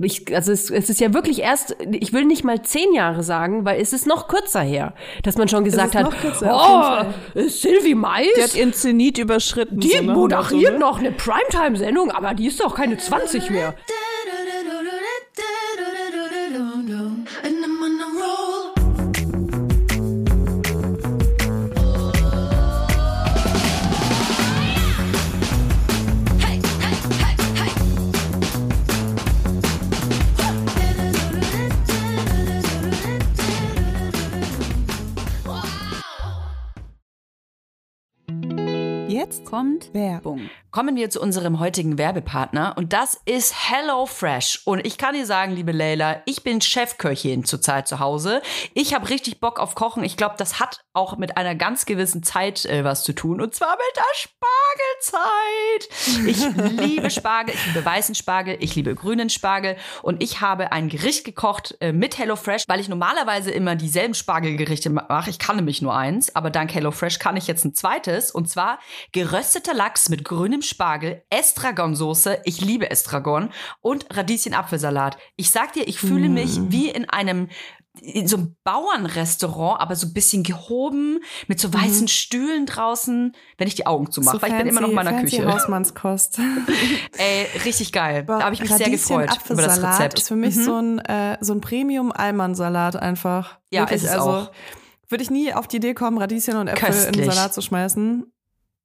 ich, also es, es ist ja wirklich erst, ich will nicht mal zehn Jahre sagen, weil es ist noch kürzer her, dass man schon gesagt hat, kürzer, oh, Sylvie Mais. Die hat ihren Zenit überschritten. Die so moderiert so, ne? noch eine Primetime-Sendung, aber die ist doch keine 20 mehr. Kommt Werbung. Kommen wir zu unserem heutigen Werbepartner und das ist HelloFresh. Und ich kann dir sagen, liebe Leila, ich bin Chefköchin zurzeit zu Hause. Ich habe richtig Bock auf Kochen. Ich glaube, das hat auch mit einer ganz gewissen Zeit äh, was zu tun und zwar mit der Spargelzeit. Ich liebe Spargel, ich liebe weißen Spargel, ich liebe grünen Spargel und ich habe ein Gericht gekocht äh, mit HelloFresh, weil ich normalerweise immer dieselben Spargelgerichte mache. Ich kann nämlich nur eins, aber dank HelloFresh kann ich jetzt ein zweites und zwar gerösteter Lachs mit grünem Spargel, Estragonsoße, ich liebe Estragon und Radieschen-Apfelsalat. Ich sag dir, ich fühle mich mm. wie in einem in so einem Bauernrestaurant, aber so ein bisschen gehoben, mit so weißen mhm. Stühlen draußen, wenn ich die Augen zumache, so weil ich bin immer noch in meiner fancy Küche. Hausmannskost. Ey, richtig geil. da habe ich mich sehr gefreut über das Rezept. ist für mich mhm. so ein, äh, so ein Premium-Almansalat einfach. Ja, Wirklich, ist es also, auch. Würde ich nie auf die Idee kommen, Radieschen und Äpfel Köstlich. in den Salat zu schmeißen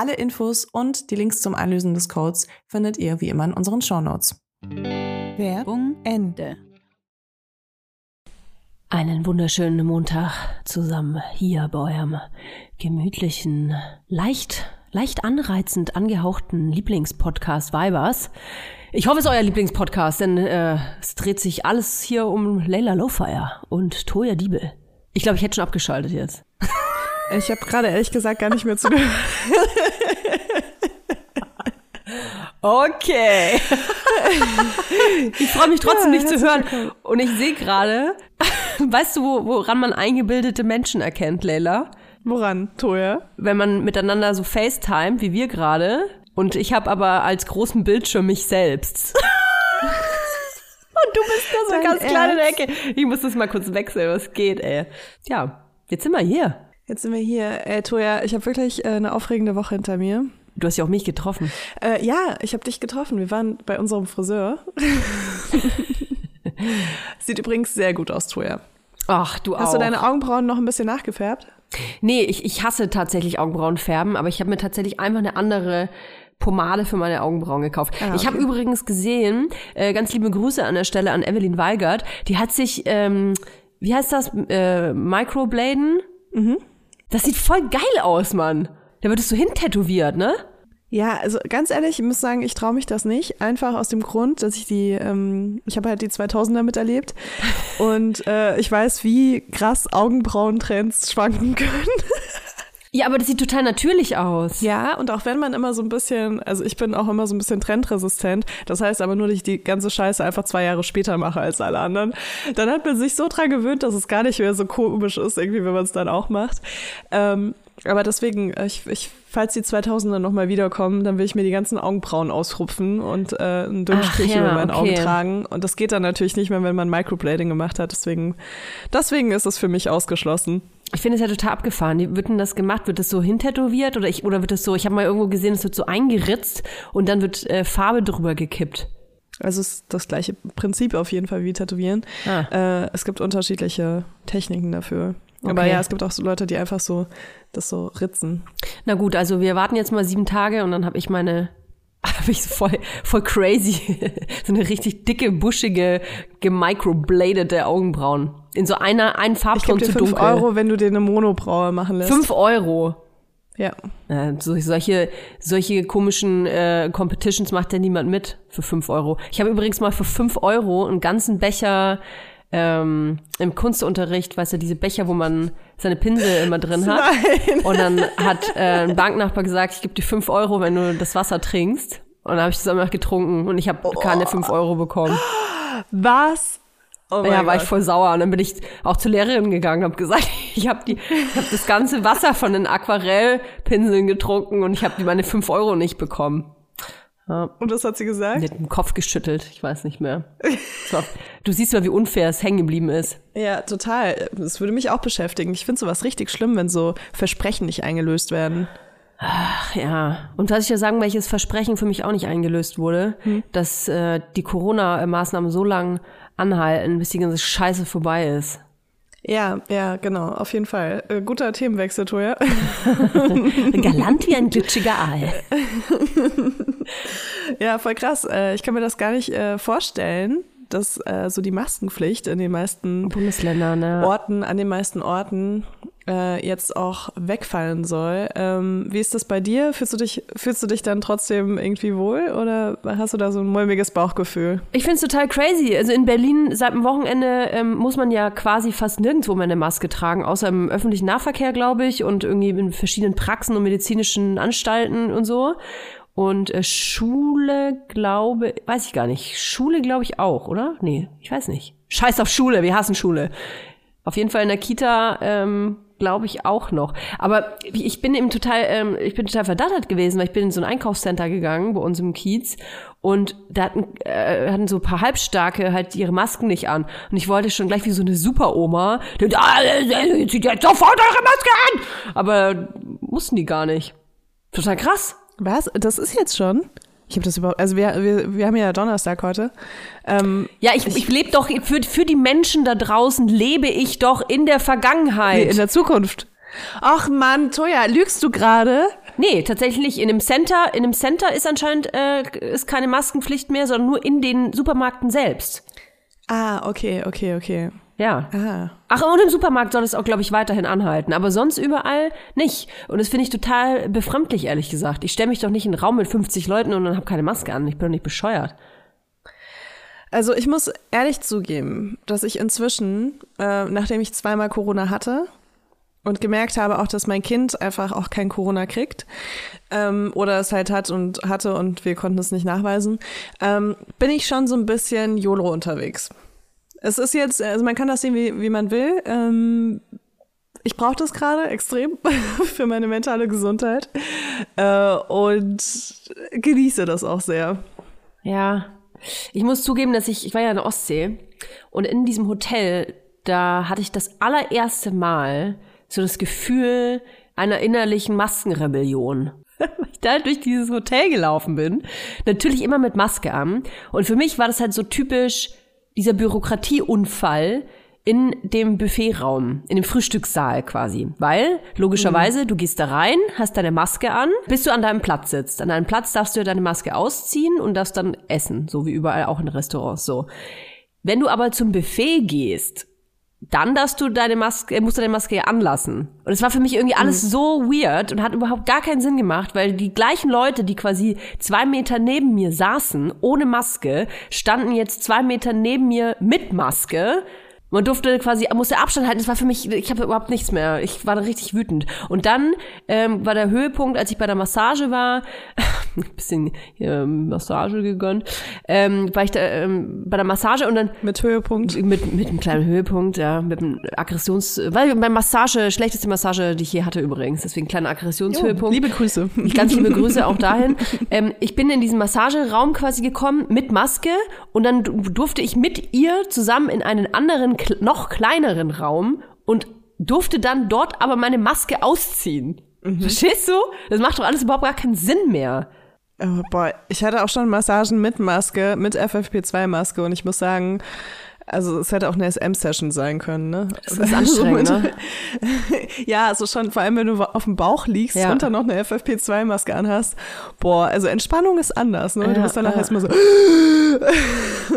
Alle Infos und die Links zum Einlösen des Codes findet ihr wie immer in unseren Shownotes. Werbung Ende. Einen wunderschönen Montag zusammen hier bei eurem gemütlichen, leicht, leicht anreizend angehauchten Lieblingspodcast Vibers. Ich hoffe, es ist euer Lieblingspodcast, denn äh, es dreht sich alles hier um Leila Lowfire und Toya Diebel. Ich glaube, ich hätte schon abgeschaltet jetzt. Ich habe gerade ehrlich gesagt gar nicht mehr zugehört. Okay. ich freue mich trotzdem ja, nicht zu hören. Willkommen. Und ich sehe gerade, weißt du, woran man eingebildete Menschen erkennt, Leila? Woran, Toja? Wenn man miteinander so FaceTime, wie wir gerade. Und ich habe aber als großen Bildschirm mich selbst. Und du bist da so Dein ganz klein in der Ecke. Ich muss das mal kurz wechseln, was geht, ey. Ja, jetzt sind wir hier. Jetzt sind wir hier. Ey, Toja, ich habe wirklich äh, eine aufregende Woche hinter mir. Du hast ja auch mich getroffen. Äh, ja, ich habe dich getroffen. Wir waren bei unserem Friseur. Sieht übrigens sehr gut aus, Toja. Ach, du Hast auch. du deine Augenbrauen noch ein bisschen nachgefärbt? Nee, ich, ich hasse tatsächlich Augenbrauenfärben, aber ich habe mir tatsächlich einfach eine andere Pomade für meine Augenbrauen gekauft. Ah, Ich habe übrigens gesehen, äh, ganz liebe Grüße an der Stelle an Evelyn Weigert, die hat sich, ähm, wie heißt das, äh, Microbladen? Mhm. Das sieht voll geil aus, Mann. Da wird es so hintätowiert, ne? Ja, also ganz ehrlich, ich muss sagen, ich traue mich das nicht. Einfach aus dem Grund, dass ich die, ähm, ich habe halt die 2000er miterlebt und äh, ich weiß, wie krass Augenbrauentrends schwanken können. Ja, aber das sieht total natürlich aus. Ja, und auch wenn man immer so ein bisschen, also ich bin auch immer so ein bisschen trendresistent, das heißt aber nur, dass ich die ganze Scheiße einfach zwei Jahre später mache als alle anderen, dann hat man sich so dran gewöhnt, dass es gar nicht mehr so komisch ist, irgendwie, wenn man es dann auch macht. Ähm, aber deswegen, ich, ich, falls die 2000er nochmal wiederkommen, dann will ich mir die ganzen Augenbrauen ausrupfen und äh, einen dünnen Ach Strich ja, über meinen Augen okay. tragen. Und das geht dann natürlich nicht mehr, wenn man Microblading gemacht hat. Deswegen, deswegen ist es für mich ausgeschlossen. Ich finde es ja total abgefahren. Wie wird denn das gemacht? Wird das so hintätowiert oder ich oder wird das so? Ich habe mal irgendwo gesehen, es wird so eingeritzt und dann wird äh, Farbe drüber gekippt. Also es ist das gleiche Prinzip auf jeden Fall wie Tätowieren. Ah. Äh, es gibt unterschiedliche Techniken dafür. Aber Okay. ja, es gibt auch so Leute, die einfach so das so ritzen. Na gut, also wir warten jetzt mal sieben Tage und dann habe ich meine, habe ich so voll, voll crazy, so eine richtig dicke, buschige, gemicrobladete Augenbrauen. In so einer, einen Ich Farbton dir zu 5 dunkel. Euro, wenn du dir eine Monobraue machen lässt. Fünf Euro. Ja. Äh, so, solche, solche komischen äh, Competitions macht ja niemand mit für fünf Euro. Ich habe übrigens mal für fünf Euro einen ganzen Becher ähm, im Kunstunterricht, weißt du, diese Becher, wo man seine Pinsel immer drin hat. Nein. Und dann hat äh, ein Banknachbar gesagt, ich gebe dir fünf Euro, wenn du das Wasser trinkst. Und dann habe ich das einfach getrunken und ich habe keine fünf Euro bekommen. Was? Oh ja, war ich Gott. voll sauer. Und dann bin ich auch zur Lehrerin gegangen und habe gesagt, ich habe die, ich habe das ganze Wasser von den Aquarellpinseln getrunken und ich habe meine fünf Euro nicht bekommen. Und was hat sie gesagt? hat den Kopf geschüttelt, ich weiß nicht mehr. War- Du siehst mal, wie unfair es hängen geblieben ist. Ja, total. Das würde mich auch beschäftigen. Ich finde sowas richtig schlimm, wenn so Versprechen nicht eingelöst werden. Ach ja. Und was ich ja sagen, welches Versprechen für mich auch nicht eingelöst wurde, dass äh, die Corona-Maßnahmen so lang anhalten, bis die ganze Scheiße vorbei ist. Ja, ja, genau, auf jeden Fall. Äh, guter Themenwechsel, Toja. Galant wie ein glitschiger Aal. Ja, voll krass. Äh, ich kann mir das gar nicht äh, vorstellen, dass äh, so die Maskenpflicht in den meisten Bundesländer, ne? Orten, an den meisten Orten äh, jetzt auch wegfallen soll. Ähm, wie ist das bei dir? Fühlst du dich, fühlst du dich dann trotzdem irgendwie wohl oder hast du da so ein mulmiges Bauchgefühl? Ich find's total crazy. Also in Berlin seit dem Wochenende ähm, muss man ja quasi fast nirgendwo mehr eine Maske tragen, außer im öffentlichen Nahverkehr, glaube ich, und irgendwie in verschiedenen Praxen und medizinischen Anstalten und so. Und äh, Schule, glaube, weiß ich gar nicht. Schule, glaube ich auch, oder? Nee, ich weiß nicht. Scheiß auf Schule, wir hassen Schule. Auf jeden Fall in der Kita, ähm, glaube ich auch noch. Aber ich bin eben total, ähm, ich bin total verdattert gewesen, weil ich bin in so ein Einkaufscenter gegangen bei uns im Kiez und da hatten, äh, hatten so ein paar Halbstarke halt ihre Masken nicht an. Und ich wollte schon gleich wie so eine Superoma, die, ah, äh, zieht jetzt sofort eure Maske an! Aber mussten die gar nicht. Total krass. Was? Das ist jetzt schon? Ich habe das überhaupt, also wir, wir, wir haben ja Donnerstag heute. Ähm, Ja, ich, ich lebe doch, für, für die Menschen da draußen lebe ich doch in der Vergangenheit. nee, in der Zukunft. Ach Mann, Toja, lügst du gerade? Nee, tatsächlich nicht. In einem Center, in einem Center ist anscheinend äh, ist keine Maskenpflicht mehr, sondern nur in den Supermärkten selbst. Ah, okay, okay, okay. Ja. Ah. Ach, und im Supermarkt soll es auch, glaube ich, weiterhin anhalten. Aber sonst überall nicht. Und das finde ich total befremdlich, ehrlich gesagt. Ich stelle mich doch nicht in einen Raum mit 50 Leuten und dann habe keine Maske an. Ich bin doch nicht bescheuert. Also ich muss ehrlich zugeben, dass ich inzwischen, äh, nachdem ich zweimal Corona hatte und gemerkt habe auch, dass mein Kind einfach auch kein Corona kriegt ähm, oder es halt hat und hatte und wir konnten es nicht nachweisen, ähm, bin ich schon so ein bisschen YOLO unterwegs. Es ist jetzt, also man kann das sehen, wie, wie man will. Ähm, ich brauche das gerade extrem für meine mentale Gesundheit äh, und genieße das auch sehr. Ja. Ich muss zugeben, dass ich, ich war ja in der Ostsee und in diesem Hotel, da hatte ich das allererste Mal so das Gefühl einer innerlichen Maskenrebellion. Weil ich da durch dieses Hotel gelaufen bin. Natürlich immer mit Maske an. Und für mich war das halt so typisch, dieser Bürokratieunfall in dem Buffetraum, in dem Frühstückssaal quasi. Weil, logischerweise, du gehst da rein, hast deine Maske an, bis du an deinem Platz sitzt. An deinem Platz darfst du deine Maske ausziehen und darfst dann essen, so wie überall auch in Restaurants so. Wenn du aber zum Buffet gehst, dann darfst du deine Maske, musst du deine Maske ja anlassen. Und es war für mich irgendwie alles so weird und hat überhaupt gar keinen Sinn gemacht, weil die gleichen Leute, die quasi zwei Meter neben mir saßen, ohne Maske, standen jetzt zwei Meter neben mir mit Maske. Man durfte quasi, musste Abstand halten. Das war für mich, ich habe überhaupt nichts mehr. Ich war da richtig wütend. Und dann ähm, war der Höhepunkt, als ich bei der Massage war, ein bisschen hier, Massage gegönnt, ähm, war ich da ähm, bei der Massage und dann Mit Höhepunkt. mit, mit einem kleinen Höhepunkt, ja, mit einem Aggressions... Weil bei Massage, schlechteste Massage, die ich je hatte übrigens, deswegen kleiner Aggressionshöhepunkt. Liebe Grüße. Ich ganz liebe Grüße auch dahin. Ähm, ich bin in diesen Massageraum quasi gekommen mit Maske und dann du- durfte ich mit ihr zusammen in einen anderen, noch kleineren Raum und durfte dann dort aber meine Maske ausziehen. Verstehst du? Das macht doch alles überhaupt gar keinen Sinn mehr. Oh, boah, ich hatte auch schon Massagen mit Maske, mit FFP2-Maske und ich muss sagen, also es hätte auch eine SM-Session sein können, ne? Das ist anstrengend, ne? ja, also schon, vor allem wenn du auf dem Bauch liegst Ja. und dann noch eine FFP2-Maske anhast. Boah, also Entspannung ist anders, ne? du Ja, bist danach ja. erstmal so.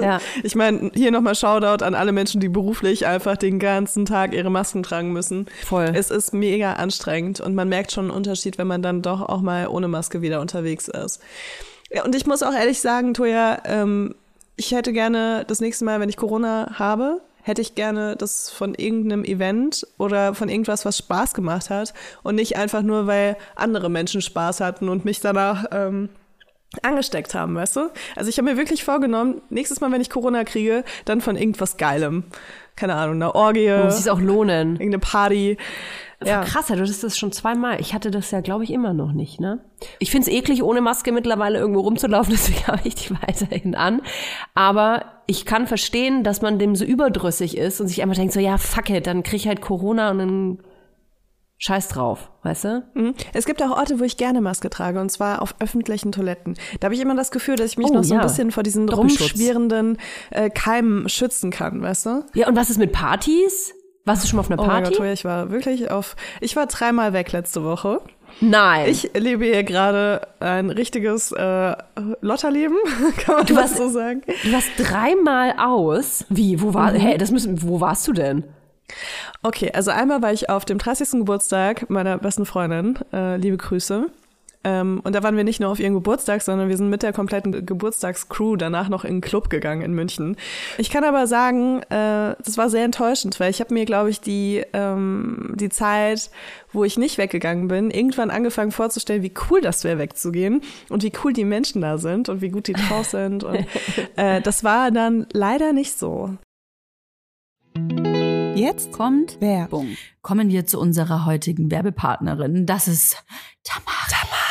Ja. Ich meine, hier nochmal Shoutout an alle Menschen, die beruflich einfach den ganzen Tag ihre Masken tragen müssen. Voll. Es ist mega anstrengend und man merkt schon einen Unterschied, wenn man dann doch auch mal ohne Maske wieder unterwegs ist. Ja, und ich muss auch ehrlich sagen, Toja, ähm, ich hätte gerne das nächste Mal, wenn ich Corona habe, hätte ich gerne das von irgendeinem Event oder von irgendwas, was Spaß gemacht hat und nicht einfach nur, weil andere Menschen Spaß hatten und mich danach ähm, angesteckt haben, weißt du? Also ich habe mir wirklich vorgenommen, nächstes Mal, wenn ich Corona kriege, dann von irgendwas Geilem. Keine Ahnung, einer Orgie, Muss sich auch lohnen. irgendeine Party. Ja. Krass, du hattest das schon zweimal. Ich hatte das ja, glaube ich, immer noch nicht, ne? Ich find's eklig, ohne Maske mittlerweile irgendwo rumzulaufen, deswegen habe ich die weiterhin an. Aber ich kann verstehen, dass man dem so überdrüssig ist und sich einfach denkt, so, ja, fuck it, dann krieg ich halt Corona und dann scheiß drauf, weißt du? Mhm. Es gibt auch Orte, wo ich gerne Maske trage, und zwar auf öffentlichen Toiletten. Da habe ich immer das Gefühl, dass ich mich Oh, noch so ein ja. bisschen vor diesen rumschwirrenden äh, Keimen schützen kann, weißt du? Ja, und was ist mit Partys? Warst du schon mal auf einer Oh mein Party? Gott, Toja, ich war wirklich auf, ich war dreimal weg letzte Woche. Nein. Ich lebe hier gerade ein richtiges äh, Lotterleben, kann man Du das warst- so sagen. du warst dreimal aus. Wie? Wo Mhm. war? Hä, das müssen. Wo warst du denn? Okay, also einmal war ich auf dem 30. Geburtstag meiner besten Freundin, äh, liebe Grüße. Ähm, und da waren wir nicht nur auf ihren Geburtstag, sondern wir sind mit der kompletten Ge- Geburtstagscrew danach noch in einen Club gegangen in München. Ich kann aber sagen, äh, das war sehr enttäuschend, weil ich habe mir, glaube ich, die, ähm, die Zeit, wo ich nicht weggegangen bin, irgendwann angefangen vorzustellen, wie cool das wäre, wegzugehen und wie cool die Menschen da sind und wie gut die drauf sind. Und äh, das war dann leider nicht so. Jetzt kommt Werbung. Kommen wir zu unserer heutigen Werbepartnerin. Das ist Tamaris. Tamaris.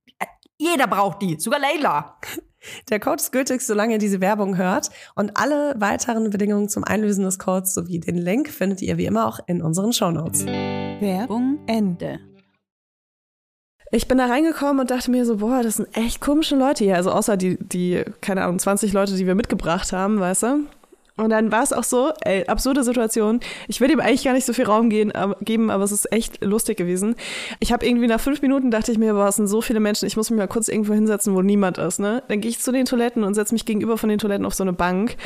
jeder braucht die, sogar Leila. Der Code ist gültig, solange ihr diese Werbung hört. Und alle weiteren Bedingungen zum Einlösen des Codes sowie den Link findet ihr wie immer auch in unseren Shownotes. Werbung Ende. Ich bin da reingekommen und dachte mir so, boah, das sind echt komische Leute hier. Also außer die, die, keine Ahnung, 20 Leute, die wir mitgebracht haben, weißt du? Und dann war es auch so, ey, absurde Situation. Ich will ihm eigentlich gar nicht so viel Raum gehen, aber, geben, aber es ist echt lustig gewesen. Ich habe irgendwie nach fünf Minuten dachte ich mir, boah, es sind so viele Menschen, ich muss mich mal kurz irgendwo hinsetzen, wo niemand ist. Ne? Dann gehe ich zu den Toiletten und setze mich gegenüber von den Toiletten auf so eine Bank.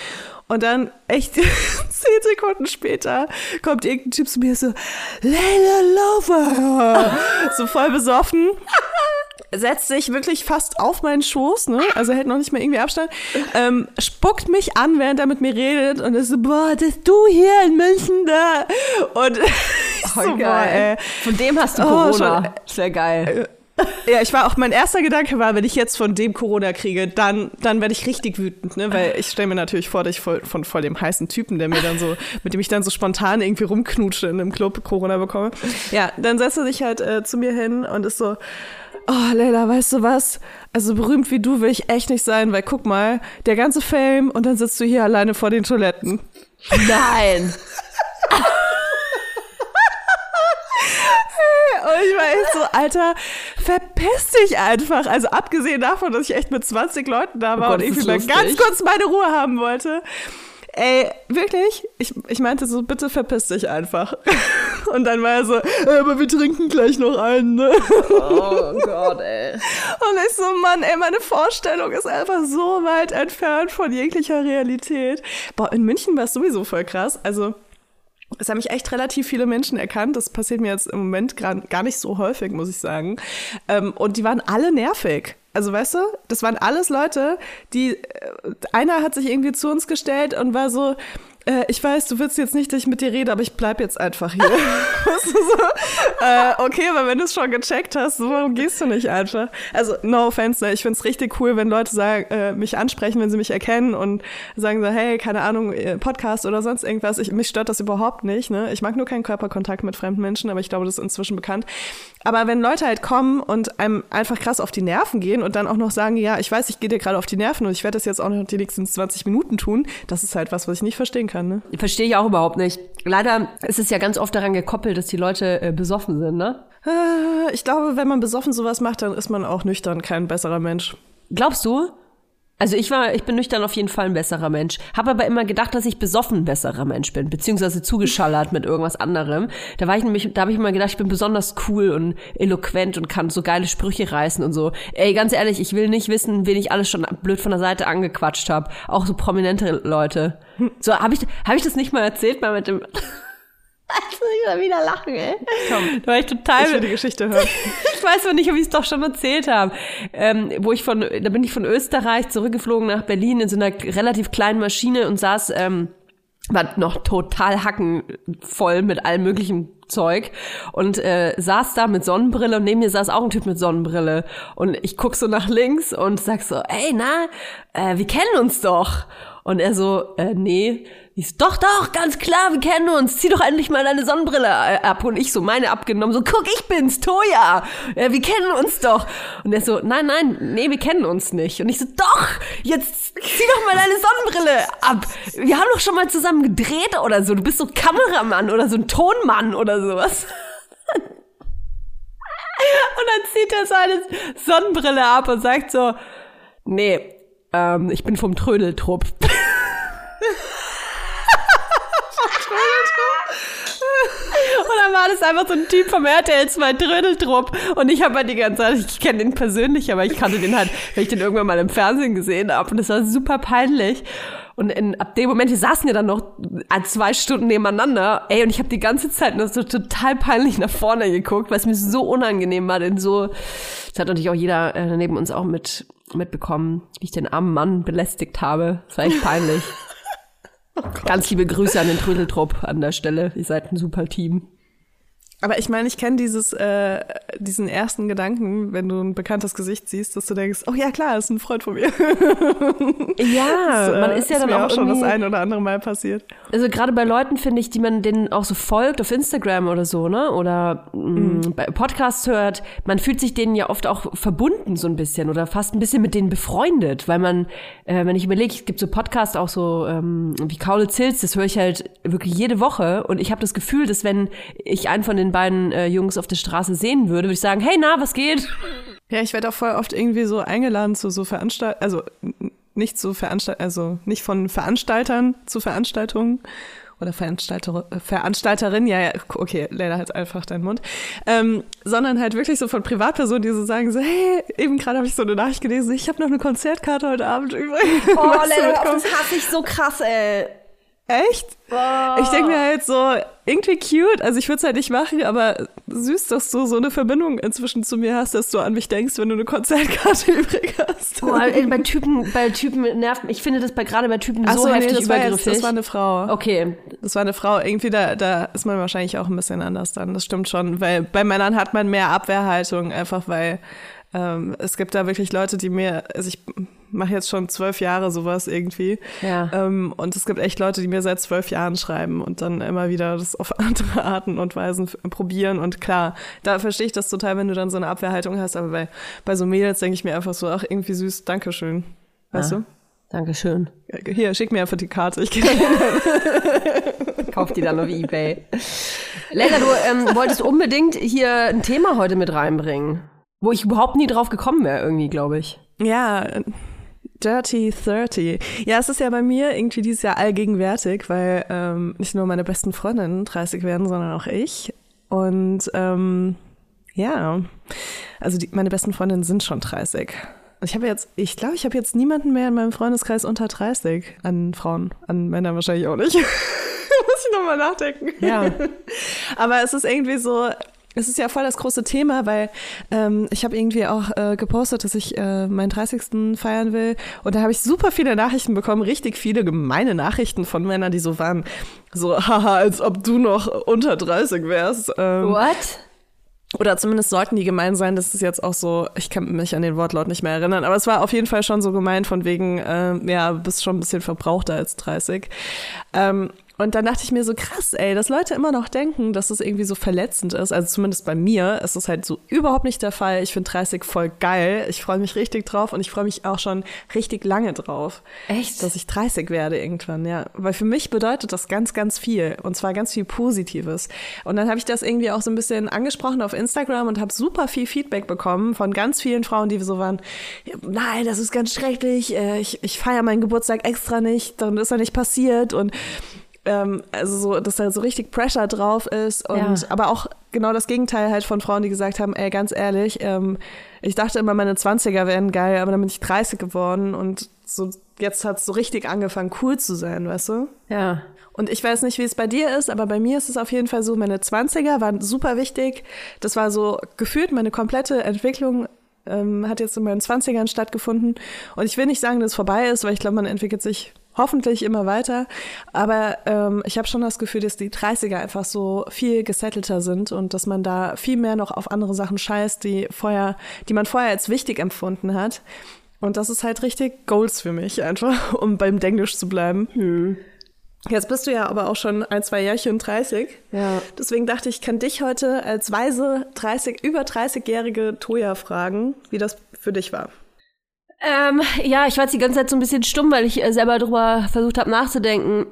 Und dann, echt zehn Sekunden später, kommt irgendein Typ zu mir so, Leila Lover, so voll besoffen setzt sich wirklich fast auf meinen Schoß, ne? Also hält noch nicht mal irgendwie Abstand, ähm, spuckt mich an, während er mit mir redet und ist so, boah, das du hier in München da. Und oh, so, geil. Boah, Von dem hast du oh, Corona. Schon, Sehr geil. Ja, ich war auch, mein erster Gedanke war, wenn ich jetzt von dem Corona kriege, dann, dann werde ich richtig wütend, ne? Weil ich stelle mir natürlich vor, dass ich voll, von voll dem heißen Typen, der mir dann so, mit dem ich dann so spontan irgendwie rumknutsche in einem Club Corona bekomme. Ja, dann setzt er sich halt äh, zu mir hin und ist so, oh Leila, weißt du was? Also berühmt wie du will ich echt nicht sein, weil guck mal, der ganze Fame und dann sitzt du hier alleine vor den Toiletten. Nein. Und ich war echt so, Alter, verpiss dich einfach. Also abgesehen davon, dass ich echt mit 20 Leuten da war oh Gott, und irgendwie mal ganz kurz meine Ruhe haben wollte. Ey, wirklich? Ich, ich meinte so, bitte verpiss dich einfach. Und dann war er so, äh, aber wir trinken gleich noch einen, ne? Oh Gott, ey. Und ich so, Mann, ey, meine Vorstellung ist einfach so weit entfernt von jeglicher Realität. Boah, in München war es sowieso voll krass. Also, es haben mich echt relativ viele Menschen erkannt. Das passiert mir jetzt im Moment gar nicht so häufig, muss ich sagen. Ähm, und die waren alle nervig. Also weißt du, das waren alles Leute, die äh, einer hat sich irgendwie zu uns gestellt und war so, äh, ich weiß, du willst jetzt nicht, dass ich mit dir rede, aber ich bleib jetzt einfach hier. weißt du, so, äh, okay, aber wenn du es schon gecheckt hast, so, warum gehst du nicht einfach? Also, no offense, ne? ich find's richtig cool, wenn Leute sagen, äh, mich ansprechen, wenn sie mich erkennen und sagen so, hey, keine Ahnung, äh, Podcast oder sonst irgendwas. Ich, mich stört das überhaupt nicht. Ne? Ich mag nur keinen Körperkontakt mit fremden Menschen, aber ich glaube, das ist inzwischen bekannt. Aber wenn Leute halt kommen und einem einfach krass auf die Nerven gehen und dann auch noch sagen, ja, ich weiß, ich gehe dir gerade auf die Nerven und ich werde das jetzt auch noch die nächsten 20 Minuten tun, das ist halt was, was ich nicht verstehen kann. Ne? Verstehe ich auch überhaupt nicht. Leider ist es ja ganz oft daran gekoppelt, dass die Leute äh, besoffen sind, ne? Äh, ich glaube, wenn man besoffen sowas macht, dann ist man auch nüchtern kein besserer Mensch. Glaubst du? Also ich war, ich bin nüchtern auf jeden Fall ein besserer Mensch. Habe aber immer gedacht, dass ich besoffen ein besserer Mensch bin, beziehungsweise zugeschallert mit irgendwas anderem. Da war ich nämlich, da habe ich immer gedacht, ich bin besonders cool und eloquent und kann so geile Sprüche reißen und so. Ey, ganz ehrlich, ich will nicht wissen, wen ich alles schon blöd von der Seite angequatscht habe. Auch so prominente Leute. So habe ich, habe ich das nicht mal erzählt, mal mit dem ich muss wieder lachen, ey. Komm, da war ich total. Ich will die Geschichte hören. ich weiß noch nicht, ob ich es doch schon erzählt habe. Ähm, wo ich von, da bin ich von Österreich zurückgeflogen nach Berlin in so einer relativ kleinen Maschine und saß, ähm, war noch total hackenvoll mit allem möglichen Zeug und äh, saß da mit Sonnenbrille und neben mir saß auch ein Typ mit Sonnenbrille und ich guck so nach links und sag so, ey, na, äh, wir kennen uns doch. Und er so, äh, nee, ich doch, doch, ganz klar, wir kennen uns. Zieh doch endlich mal deine Sonnenbrille äh, ab. Und ich so, meine abgenommen, so, guck, ich bin's, Toja. Ja, wir kennen uns doch. Und er so, nein, nein, nee, wir kennen uns nicht. Und ich so, doch, jetzt zieh doch mal deine Sonnenbrille ab. Wir haben doch schon mal zusammen gedreht oder so. Du bist so Kameramann oder so ein Tonmann oder sowas. Und dann zieht er seine Sonnenbrille ab und sagt so, nee, ähm, ich bin vom Trödeltrupp. Und dann war das einfach so ein Typ vom RTL 2 Trödeltrupp. Und ich habe halt die ganze Zeit, ich kenne den persönlich, aber ich kannte den halt, weil ich den irgendwann mal im Fernsehen gesehen habe. Und das war super peinlich. Und in, ab dem Moment, wir saßen ja dann noch zwei Stunden nebeneinander, ey, und ich habe die ganze Zeit nur so total peinlich nach vorne geguckt, weil es mir so unangenehm war, denn so, das hat natürlich auch jeder äh, neben uns auch mit mitbekommen, wie ich den armen Mann belästigt habe. Das war echt peinlich. oh Ganz liebe Grüße an den Trödeltrupp an der Stelle. Ihr seid ein super Team. Aber ich meine, ich kenne dieses, äh, diesen ersten Gedanken, wenn du ein bekanntes Gesicht siehst, dass du denkst, oh ja klar, ist ein Freund von mir. Ja, das, äh, man ist ja ist dann mir auch, auch schon das ein oder andere Mal passiert. Also gerade bei Leuten finde ich, die man denen auch so folgt auf Instagram oder so, ne? Oder mh, bei Podcasts hört, man fühlt sich denen ja oft auch verbunden so ein bisschen oder fast ein bisschen mit denen befreundet, weil man, äh, wenn ich überlege, es gibt so Podcasts auch so ähm, wie Kaulitz Hills, das höre ich halt wirklich jede Woche und ich habe das Gefühl, dass wenn ich einen von den beiden äh, Jungs auf der Straße sehen würde, würde ich sagen, hey, na, was geht? Ja, ich werde auch voll oft irgendwie so eingeladen zu so Veranstaltungen, also nicht zu Veranstalt, also nicht von Veranstaltern zu Veranstaltungen oder Veranstalter, äh, Veranstalterin, ja, ja, okay, leider halt einfach deinen Mund, ähm, sondern halt wirklich so von Privatpersonen, die so sagen so, hey, eben gerade habe ich so eine Nachricht gelesen, ich habe noch eine Konzertkarte heute Abend übrig. Oh, du mitkommen? hasse ich so krass, ey. Echt? Ich denke mir halt so, irgendwie cute, also ich würde es halt nicht machen, aber süß, dass du so eine Verbindung inzwischen zu mir hast, dass du an mich denkst, wenn du eine Konzertkarte übrig hast. Ey, bei Typen, bei Typen nervt mich. Ich finde das bei gerade bei Typen Ach so, so, nee, heftig das war, jetzt, übergriffig. das war eine Frau. okay, Das war eine Frau. Irgendwie, da, da ist man wahrscheinlich auch ein bisschen anders dann. Das stimmt schon. Weil bei Männern hat man mehr Abwehrhaltung, einfach weil ähm, es gibt da wirklich Leute, die mir, also ich mache jetzt schon zwölf Jahre sowas irgendwie. Ja. Ähm, und es gibt echt Leute, die mir seit zwölf Jahren schreiben und dann immer wieder das auf andere Arten und Weisen probieren. Und klar, da verstehe ich das total, wenn du dann so eine Abwehrhaltung hast. Aber bei, bei so Mädels denke ich mir einfach so, ach, irgendwie süß, Dankeschön. Weißt Ja. Dankeschön. du? Hier, schick mir einfach die Karte. Ich gehe Kauf die dann auf Ebay. Leila, du ähm, wolltest unbedingt hier ein Thema heute mit reinbringen, wo ich überhaupt nie drauf gekommen wäre, irgendwie, glaube ich. Ja, Dirty 30. Ja, es ist ja bei mir irgendwie dieses Jahr allgegenwärtig, weil ähm, nicht nur meine besten Freundinnen 30 werden, sondern auch ich. Und ähm, ja, also die, meine besten Freundinnen sind schon 30. Ich habe jetzt, ich glaube, ich habe jetzt niemanden mehr in meinem Freundeskreis unter 30 an Frauen, an Männern wahrscheinlich auch nicht. Muss ich nochmal nachdenken. Ja. Aber es ist irgendwie so, es ist ja voll das große Thema, weil ähm, ich habe irgendwie auch äh, gepostet, dass ich äh, meinen 30. feiern will. Und da habe ich super viele Nachrichten bekommen, richtig viele gemeine Nachrichten von Männern, die so waren, so, haha, als ob du noch unter 30 wärst. Ähm, What? oder zumindest sollten die gemein sein. Das ist jetzt auch so, ich kann mich an den Wortlaut nicht mehr erinnern, aber es war auf jeden Fall schon so gemein von wegen, ähm, ja, bist schon ein bisschen verbrauchter als 30. Ähm, und dann dachte ich mir so krass, ey, dass Leute immer noch denken, dass es irgendwie so verletzend ist. Also zumindest bei mir ist es halt so überhaupt nicht der Fall. Ich finde 30 voll geil. Ich freue mich richtig drauf und ich freue mich auch schon richtig lange drauf. Echt? Dass ich 30 werde irgendwann, ja. Weil für mich bedeutet das ganz, ganz viel. Und zwar ganz viel Positives. Und dann habe ich das irgendwie auch so ein bisschen angesprochen auf Instagram und habe super viel Feedback bekommen von ganz vielen Frauen, die so waren, nein, das ist ganz schrecklich, äh, ich, ich feiere meinen Geburtstag extra nicht, dann ist er nicht passiert und ähm, also so, dass da so richtig Pressure drauf ist und Ja. aber auch genau das Gegenteil halt von Frauen, die gesagt haben, ey, ganz ehrlich, ähm, ich dachte immer, meine 20er wären geil, aber dann bin ich 30 geworden und so jetzt hat es so richtig angefangen, cool zu sein, weißt du? Ja. Und ich weiß nicht, wie es bei dir ist, aber bei mir ist es auf jeden Fall so, meine 20er waren super wichtig. Das war so gefühlt meine komplette Entwicklung ähm, hat jetzt in meinen 20ern stattgefunden. Und ich will nicht sagen, dass es vorbei ist, weil ich glaube, man entwickelt sich hoffentlich immer weiter. Aber ähm, ich habe schon das Gefühl, dass die 30er einfach so viel gesettelter sind und dass man da viel mehr noch auf andere Sachen scheißt, die vorher, die man vorher als wichtig empfunden hat. Und das ist halt richtig Goals für mich, einfach, um beim Denglisch zu bleiben. Jetzt bist du ja aber auch schon ein, zwei Jährchen 30. Ja. Deswegen dachte ich, kann dich heute als weise 30, über 30-jährige Toja fragen, wie das für dich war. Ähm, ja, ich war jetzt die ganze Zeit so ein bisschen stumm, weil ich äh, selber drüber versucht habe nachzudenken,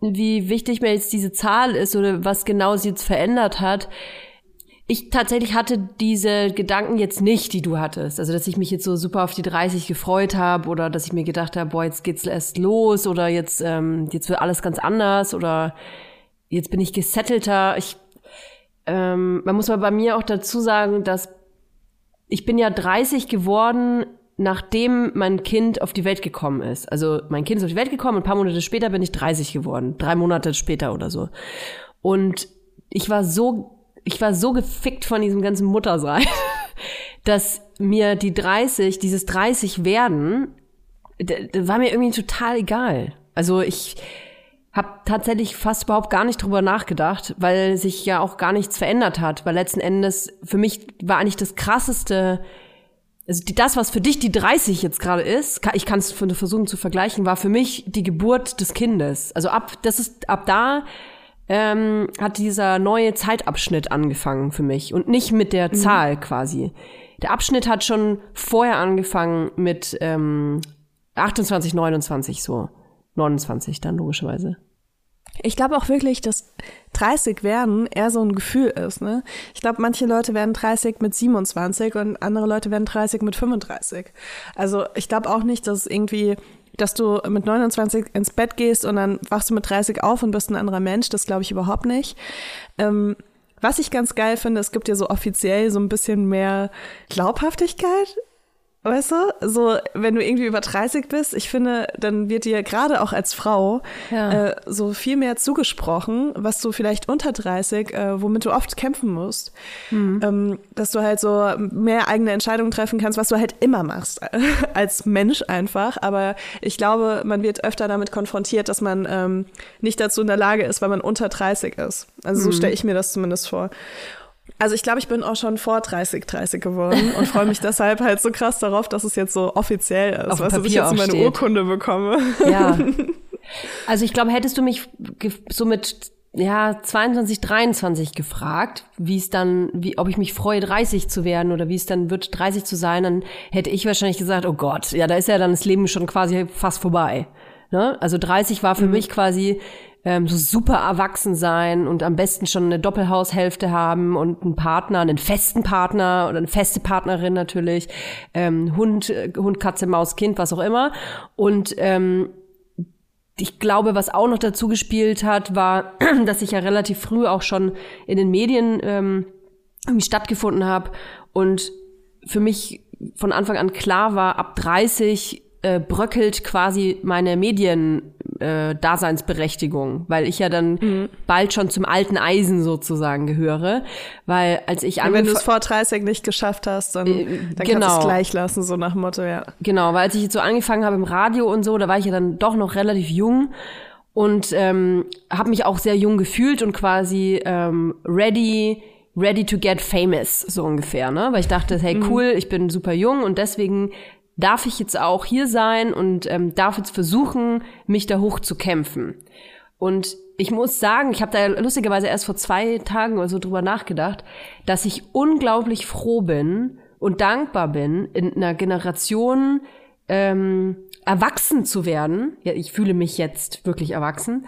wie wichtig mir jetzt diese Zahl ist oder was genau sie jetzt verändert hat. ich tatsächlich hatte diese Gedanken jetzt nicht, die du hattest. Also, dass ich mich jetzt so super auf die 30 gefreut habe oder dass ich mir gedacht habe, boah, jetzt geht's erst los oder jetzt, ähm, jetzt wird alles ganz anders oder jetzt bin ich gesettelter. Ich, ähm, man muss mal bei mir auch dazu sagen, dass ich bin ja 30 geworden, nachdem mein Kind auf die Welt gekommen ist. Also mein Kind ist auf die Welt gekommen und ein paar Monate später bin ich 30 geworden. Drei Monate später oder so. Und ich war so ich war so gefickt von diesem ganzen Muttersein, dass mir die 30, dieses 30 werden, war mir irgendwie total egal. Also ich habe tatsächlich fast überhaupt gar nicht drüber nachgedacht, weil sich ja auch gar nichts verändert hat. Weil letzten Endes für mich war eigentlich das krasseste, also die, das, was für dich die 30 jetzt gerade ist, ich kann es versuchen zu vergleichen, war für mich die Geburt des Kindes. Also ab, das ist ab da ähm, hat dieser neue Zeitabschnitt angefangen für mich und nicht mit der mhm. Zahl quasi. Der Abschnitt hat schon vorher angefangen mit ähm, 28, 29 so. 29 dann logischerweise. Ich glaube auch wirklich, dass 30 werden eher so ein Gefühl ist. Ne? Ich glaube, manche Leute werden 30 mit 27 und andere Leute werden 30 mit 35. Also ich glaube auch nicht, dass irgendwie dass du mit 29 ins Bett gehst und dann wachst du mit 30 auf und bist ein anderer Mensch, das glaube ich überhaupt nicht. Ähm, was ich ganz geil finde, es gibt ja so offiziell so ein bisschen mehr Glaubhaftigkeit Weißt du, so wenn du irgendwie über 30 bist, ich finde, dann wird dir gerade auch als Frau ja. äh, so viel mehr zugesprochen, was du vielleicht unter 30, äh, womit du oft kämpfen musst, mhm. ähm, dass du halt so mehr eigene Entscheidungen treffen kannst, was du halt immer machst als Mensch einfach. Aber ich glaube, man wird öfter damit konfrontiert, dass man ähm, nicht dazu in der Lage ist, weil man unter 30 ist. Also so mhm. stelle ich mir das zumindest vor. Also ich glaube, ich bin auch schon vor 30, 30 geworden und freue mich deshalb halt so krass darauf, dass es jetzt so offiziell ist, was ich jetzt meine steht. Urkunde bekomme. Ja. Also ich glaube, hättest du mich so mit ja 22, 23 gefragt, wie es dann, wie, ob ich mich freue, 30 zu werden oder wie es dann wird, 30 zu sein, dann hätte ich wahrscheinlich gesagt, oh Gott, ja, da ist ja dann das Leben schon quasi fast vorbei. Ne? Also 30 war für mhm. mich quasi ähm, so super erwachsen sein und am besten schon eine Doppelhaushälfte haben und einen Partner, einen festen Partner oder eine feste Partnerin natürlich, ähm, Hund, äh, Hund, Katze, Maus, Kind, was auch immer. Und ähm, ich glaube, was auch noch dazu gespielt hat, war, dass ich ja relativ früh auch schon in den Medien ähm, irgendwie stattgefunden habe und für mich von Anfang an klar war, ab 30 äh, bröckelt quasi meine Medien-Daseinsberechtigung, äh, weil ich ja dann mhm. bald schon zum alten Eisen sozusagen gehöre. Weil als ich Wenn du es vor 30 nicht geschafft hast, dann, äh, dann genau. kannst du es gleich lassen, so nach Motto, ja. Genau, weil als ich jetzt so angefangen habe im Radio und so, da war ich ja dann doch noch relativ jung und ähm, habe mich auch sehr jung gefühlt und quasi ähm, ready ready to get famous, so ungefähr, ne? Weil ich dachte, hey, mhm. cool, ich bin super jung und deswegen darf ich jetzt auch hier sein und ähm, darf jetzt versuchen, mich da hoch zu kämpfen. Und ich muss sagen, ich habe da lustigerweise erst vor zwei Tagen oder so drüber nachgedacht, dass ich unglaublich froh bin und dankbar bin, in einer Generation ähm, erwachsen zu werden. Ja, ich fühle mich jetzt wirklich erwachsen,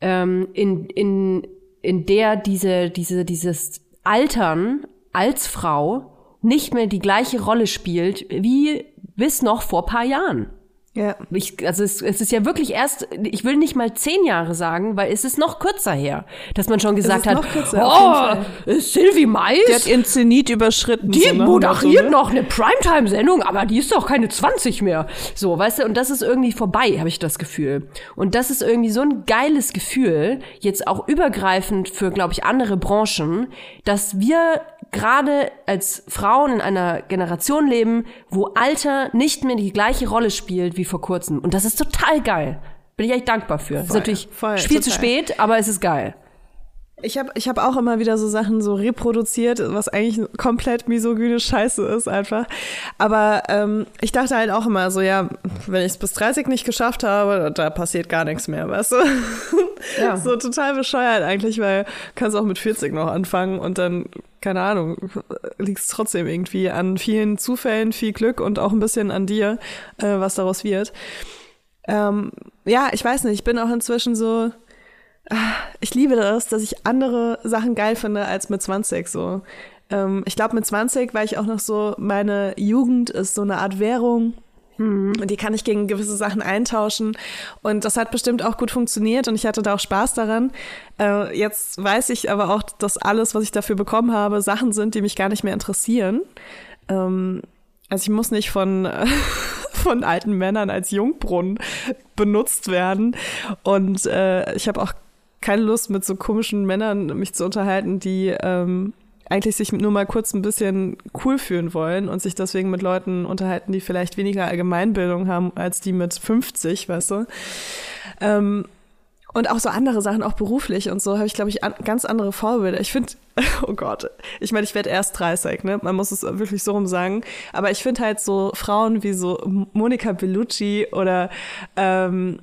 ähm, in, in, in der diese, diese, dieses Altern als Frau nicht mehr die gleiche Rolle spielt wie bis noch vor paar Jahren. Ja. Ich, also es, es ist ja wirklich erst, ich will nicht mal zehn Jahre sagen, weil es ist noch kürzer her, dass man schon gesagt hat, kürzer, oh, Sylvie Mais. Die hat ihren Zenit überschritten. Die so ne? moderiert so, ne? noch eine Primetime-Sendung, aber die ist doch keine 20 mehr. So, weißt du, und das ist irgendwie vorbei, habe ich das Gefühl. Und das ist irgendwie so ein geiles Gefühl, jetzt auch übergreifend für, glaube ich, andere Branchen, dass wir gerade als Frauen in einer Generation leben, wo Alter nicht mehr die gleiche Rolle spielt wie vor kurzem. Und das ist total geil. Bin ich echt dankbar für. Voll, ist natürlich voll, viel total. zu spät, aber es ist geil. Ich habe ich hab auch immer wieder so Sachen so reproduziert, was eigentlich komplett misogyne Scheiße ist einfach. Aber ähm, ich dachte halt auch immer so, ja, wenn ich es bis 30 nicht geschafft habe, da passiert gar nichts mehr, weißt du? Ja. so total bescheuert eigentlich, weil kannst auch mit 40 noch anfangen und dann keine Ahnung, liegt es trotzdem irgendwie an vielen Zufällen, viel Glück und auch ein bisschen an dir, äh, was daraus wird. Ähm, ja, ich weiß nicht, ich bin auch inzwischen so, ich liebe das, dass ich andere Sachen geil finde als mit 20 so. Ähm, ich glaube, mit 20 war ich auch noch so, meine Jugend ist so eine Art Währung. Und die kann ich gegen gewisse Sachen eintauschen. Und das hat bestimmt auch gut funktioniert und ich hatte da auch Spaß daran. Äh, jetzt weiß ich aber auch, dass alles, was ich dafür bekommen habe, Sachen sind, die mich gar nicht mehr interessieren. Ähm, also ich muss nicht von, von alten Männern als Jungbrunnen benutzt werden. Und äh, ich habe auch keine Lust, mit so komischen Männern mich zu unterhalten, die ähm, eigentlich sich nur mal kurz ein bisschen cool fühlen wollen und sich deswegen mit Leuten unterhalten, die vielleicht weniger Allgemeinbildung haben als die mit 50, weißt du. Ähm, und auch so andere Sachen, auch beruflich und so, habe ich, glaube ich, an, ganz andere Vorbilder. Ich finde, oh Gott, ich meine, ich werde erst 30, ne? Man muss es wirklich so rum sagen. Aber ich finde halt so Frauen wie so Monika Bellucci oder ähm,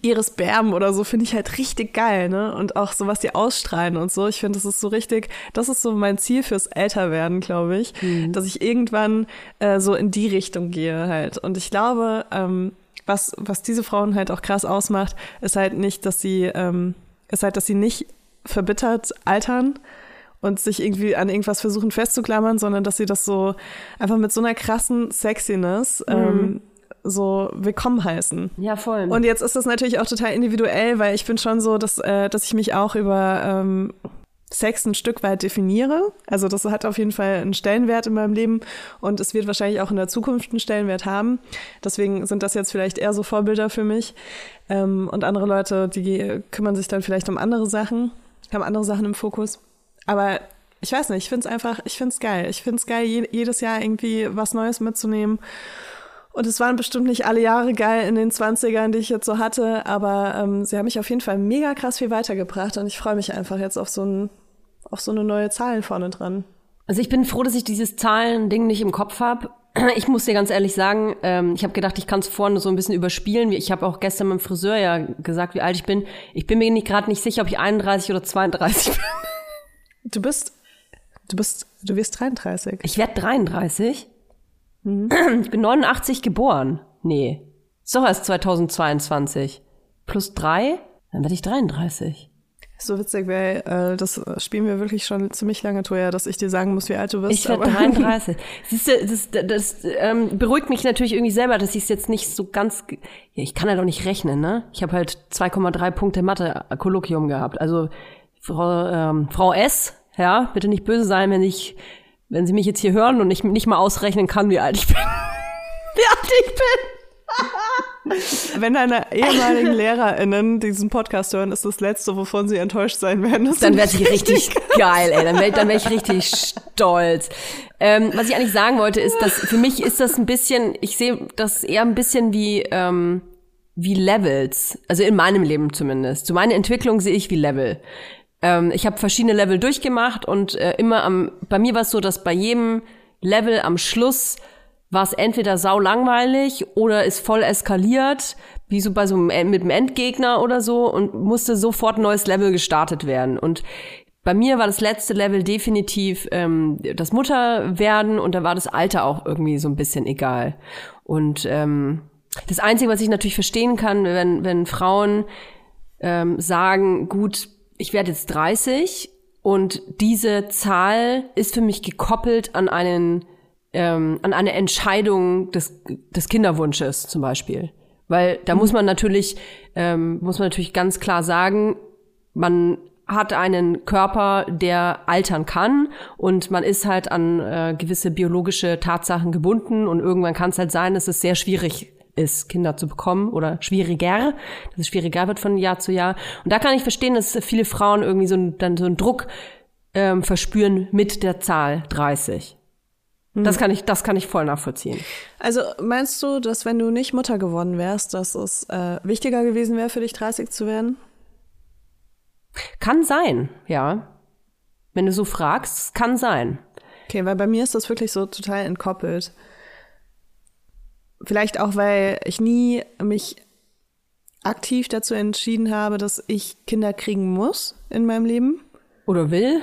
Iris Berben oder so finde ich halt richtig geil, ne? Und auch so, was die ausstrahlen und so. Ich finde, das ist so richtig, das ist so mein Ziel fürs Älterwerden, glaube ich, mhm. dass ich irgendwann äh, so in die Richtung gehe halt. Und ich glaube, ähm, was, was diese Frauen halt auch krass ausmacht, ist halt nicht, dass sie, ähm, ist halt, dass sie nicht verbittert altern und sich irgendwie an irgendwas versuchen festzuklammern, sondern dass sie das so einfach mit so einer krassen Sexiness mhm. ähm, so willkommen heißen. Ja, voll. Und jetzt ist das natürlich auch total individuell, weil ich bin schon so, dass, äh, dass ich mich auch über ähm, Sex ein Stück weit definiere. Also das hat auf jeden Fall einen Stellenwert in meinem Leben und es wird wahrscheinlich auch in der Zukunft einen Stellenwert haben. Deswegen sind das jetzt vielleicht eher so Vorbilder für mich. Ähm, und andere Leute, die kümmern sich dann vielleicht um andere Sachen, haben andere Sachen im Fokus. Aber ich weiß nicht, ich finde es einfach, ich finde es geil. Ich finde es geil, je, jedes Jahr irgendwie was Neues mitzunehmen und es waren bestimmt nicht alle Jahre geil in den 20ern, die ich jetzt so hatte, aber ähm, sie haben mich auf jeden Fall mega krass viel weitergebracht und ich freue mich einfach jetzt auf so, ein, auf so eine neue Zahlen vorne dran. Also ich bin froh, dass ich dieses Zahlen-Ding nicht im Kopf habe. Ich muss dir ganz ehrlich sagen, ähm, ich habe gedacht, ich kann es vorne so ein bisschen überspielen. Ich habe auch gestern meinem Friseur ja gesagt, wie alt ich bin. Ich bin mir nicht gerade nicht sicher, ob ich 31 oder 32 bin. Du bist, du bist, du wirst 33. Ich werde 33. Mhm. Ich bin 89 geboren. Nee. Ist doch erst 2022. Plus drei? Dann werde ich 33. So witzig, weil äh, das spielen wir wirklich schon ziemlich lange, Toja, dass ich dir sagen muss, wie alt du bist. Ich werde 33. Siehst du, das, das, das ähm, beruhigt mich natürlich irgendwie selber, dass ich es jetzt nicht so ganz... Ja, ich kann ja doch nicht rechnen, ne? Ich habe halt 2,3 Punkte Mathe-Kolloquium gehabt. Also Frau, ähm, Frau S., ja, bitte nicht böse sein, wenn ich wenn Sie mich jetzt hier hören und ich nicht mal ausrechnen kann, wie alt ich bin. wie alt ich bin. Wenn deine ehemaligen LehrerInnen diesen Podcast hören, ist das Letzte, wovon sie enttäuscht sein werden. Dann wäre ich richtig geil, ey. Dann wäre dann wär ich richtig stolz. Ähm, was ich eigentlich sagen wollte, ist, dass für mich ist das ein bisschen, ich sehe das eher ein bisschen wie, ähm, wie Levels. Also in meinem Leben zumindest. So meine Entwicklung sehe ich wie Level. Ähm, ich habe verschiedene Level durchgemacht und äh, immer am, bei mir war es so, dass bei jedem Level am Schluss war es entweder sau langweilig oder ist voll eskaliert, wie so bei so einem, mit einem Endgegner oder so und musste sofort ein neues Level gestartet werden. Und bei mir war das letzte Level definitiv ähm, das Mutterwerden und da war das Alter auch irgendwie so ein bisschen egal. Und ähm, das Einzige, was ich natürlich verstehen kann, wenn, wenn Frauen ähm, sagen, gut, ich werde jetzt 30 und diese Zahl ist für mich gekoppelt an einen ähm, an eine Entscheidung des, des Kinderwunsches zum Beispiel. Weil da mhm. muss man natürlich, ähm, muss man natürlich ganz klar sagen, man hat einen Körper, der altern kann und man ist halt an äh, gewisse biologische Tatsachen gebunden und irgendwann kann es halt sein, dass es sehr schwierig ist, Kinder zu bekommen oder schwieriger, dass es schwieriger wird von Jahr zu Jahr. Und da kann ich verstehen, dass viele Frauen irgendwie so, dann so einen Druck ähm, verspüren mit der Zahl 30. Das kann ich, das kann ich voll nachvollziehen. Also meinst du, dass wenn du nicht Mutter geworden wärst, dass es äh, wichtiger gewesen wäre für dich 30 zu werden? Kann sein, ja. Wenn du so fragst, kann sein. Okay, weil bei mir ist das wirklich so total entkoppelt. Vielleicht auch, weil ich nie mich aktiv dazu entschieden habe, dass ich Kinder kriegen muss in meinem Leben. Oder will?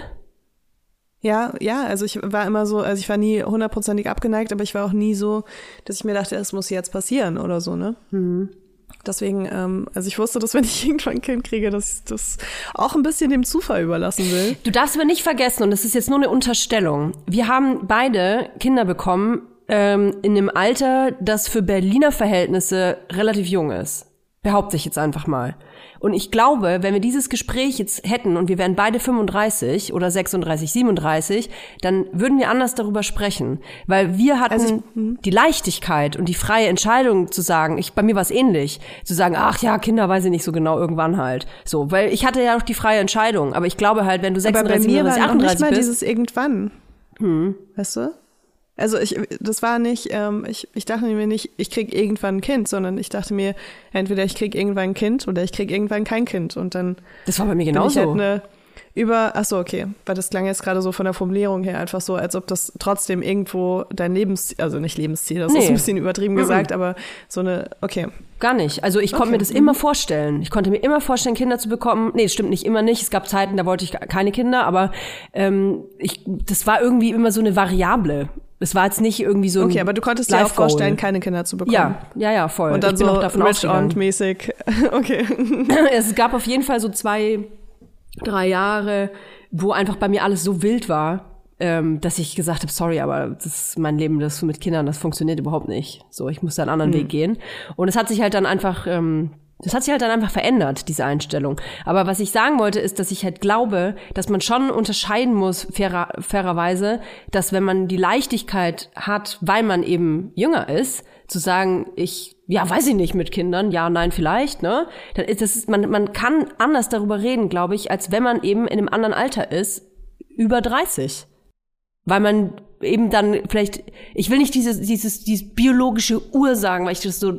Ja, ja, also ich war immer so, also ich war nie hundertprozentig abgeneigt, aber ich war auch nie so, dass ich mir dachte, es muss jetzt passieren oder so, ne? Mhm. Deswegen, ähm, also ich wusste, dass wenn ich irgendwann ein Kind kriege, dass ich das auch ein bisschen dem Zufall überlassen will. Du darfst aber nicht vergessen, und das ist jetzt nur eine Unterstellung, wir haben beide Kinder bekommen ähm, in einem Alter, das für Berliner Verhältnisse relativ jung ist. Behaupte ich jetzt einfach mal. Und ich glaube, wenn wir dieses Gespräch jetzt hätten und wir wären beide 35 oder 36, 37, dann würden wir anders darüber sprechen. Weil wir hatten Also ich- hm. die Leichtigkeit und die freie Entscheidung zu sagen, ich, bei mir war es ähnlich, zu sagen, ach ja, Kinder weiß ich nicht so genau, irgendwann halt. So, weil ich hatte ja noch die freie Entscheidung. Aber ich glaube halt, wenn du Aber bei 36, mir war 37, noch nicht 38 mal bist, dieses irgendwann. Weißt du? Also ich, das war nicht, ähm, ich, ich dachte mir nicht, ich krieg irgendwann ein Kind, sondern ich dachte mir, entweder ich krieg irgendwann ein Kind oder ich krieg irgendwann kein Kind. Und dann das war bei mir bin ich halt genauso. eine über, ach so, okay, weil das klang jetzt gerade so von der Formulierung her einfach so, als ob das trotzdem irgendwo dein Lebensziel, also nicht Lebensziel, das ist Nee. ein bisschen übertrieben gesagt, aber so eine, okay. Gar nicht. Also ich konnte Okay. mir das immer vorstellen. Ich konnte mir immer vorstellen, Kinder zu bekommen. Nee, das stimmt nicht immer nicht. Es gab Zeiten, da wollte ich keine Kinder, aber ähm, ich, das war irgendwie immer so eine Variable. Es war jetzt nicht irgendwie so ein Okay, aber du konntest dir auch vorstellen, keine Kinder zu bekommen. Ja, ja, ja, voll. Und dann ich bin so auch davon rich und mäßig. Okay. es gab auf jeden Fall so zwei, drei Jahre, wo einfach bei mir alles so wild war, ähm, dass ich gesagt habe, sorry, aber das ist mein Leben, das mit Kindern, das funktioniert überhaupt nicht. So, ich muss da einen anderen Weg gehen. Und es hat sich halt dann einfach, ähm, das hat sich halt dann einfach verändert, diese Einstellung. Aber was ich sagen wollte, ist, dass ich halt glaube, dass man schon unterscheiden muss, fairer, fairerweise, dass wenn man die Leichtigkeit hat, weil man eben jünger ist, zu sagen, ich, ja, weiß ich nicht mit Kindern, ja, nein, vielleicht, ne? Dann ist das, man, man kann anders darüber reden, glaube ich, als wenn man eben in einem anderen Alter ist, über 30. Weil man eben dann vielleicht, ich will nicht dieses, dieses, dieses biologische Ur sagen, weil ich das so,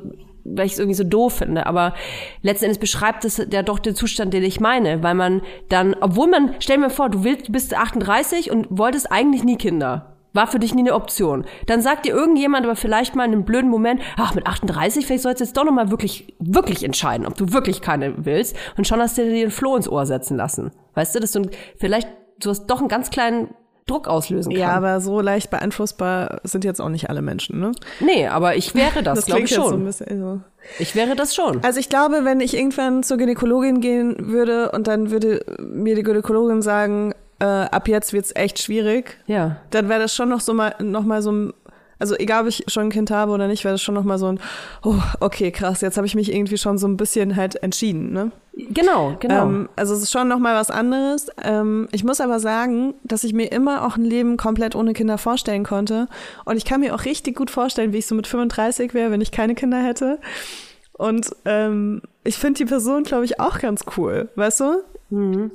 weil ich es irgendwie so doof finde, aber letzten Endes beschreibt es ja doch den Zustand, den ich meine, weil man dann, obwohl man, stell mir vor, du willst, bist 38 und wolltest eigentlich nie Kinder. War für dich nie eine Option. Dann sagt dir irgendjemand aber vielleicht mal in einem blöden Moment, ach, mit 38, vielleicht sollst du jetzt doch nochmal wirklich, wirklich entscheiden, ob du wirklich keine willst. Und schon hast du dir den Floh ins Ohr setzen lassen. Weißt du, dass du vielleicht, du hast doch einen ganz kleinen Druck auslösen kann. Ja, aber so leicht beeinflussbar sind jetzt auch nicht alle Menschen, ne? Nee, aber ich wäre das, glaube ich so schon. so. Ich wäre das schon. Also ich glaube, wenn ich irgendwann zur Gynäkologin gehen würde und dann würde mir die Gynäkologin sagen, äh, ab jetzt wird's echt schwierig, Ja. dann wäre das schon noch so mal noch mal so ein also egal ob ich schon ein Kind habe oder nicht, wäre das schon noch mal so ein oh, okay, krass, jetzt habe ich mich irgendwie schon so ein bisschen halt entschieden, ne? Genau, genau. Ähm, also es ist schon noch mal was anderes. Ähm, ich muss aber sagen, dass ich mir immer auch ein Leben komplett ohne Kinder vorstellen konnte. Und ich kann mir auch richtig gut vorstellen, wie ich so mit 35 wäre, wenn ich keine Kinder hätte. Und ähm, ich finde die Person, glaube ich, auch ganz cool, weißt du?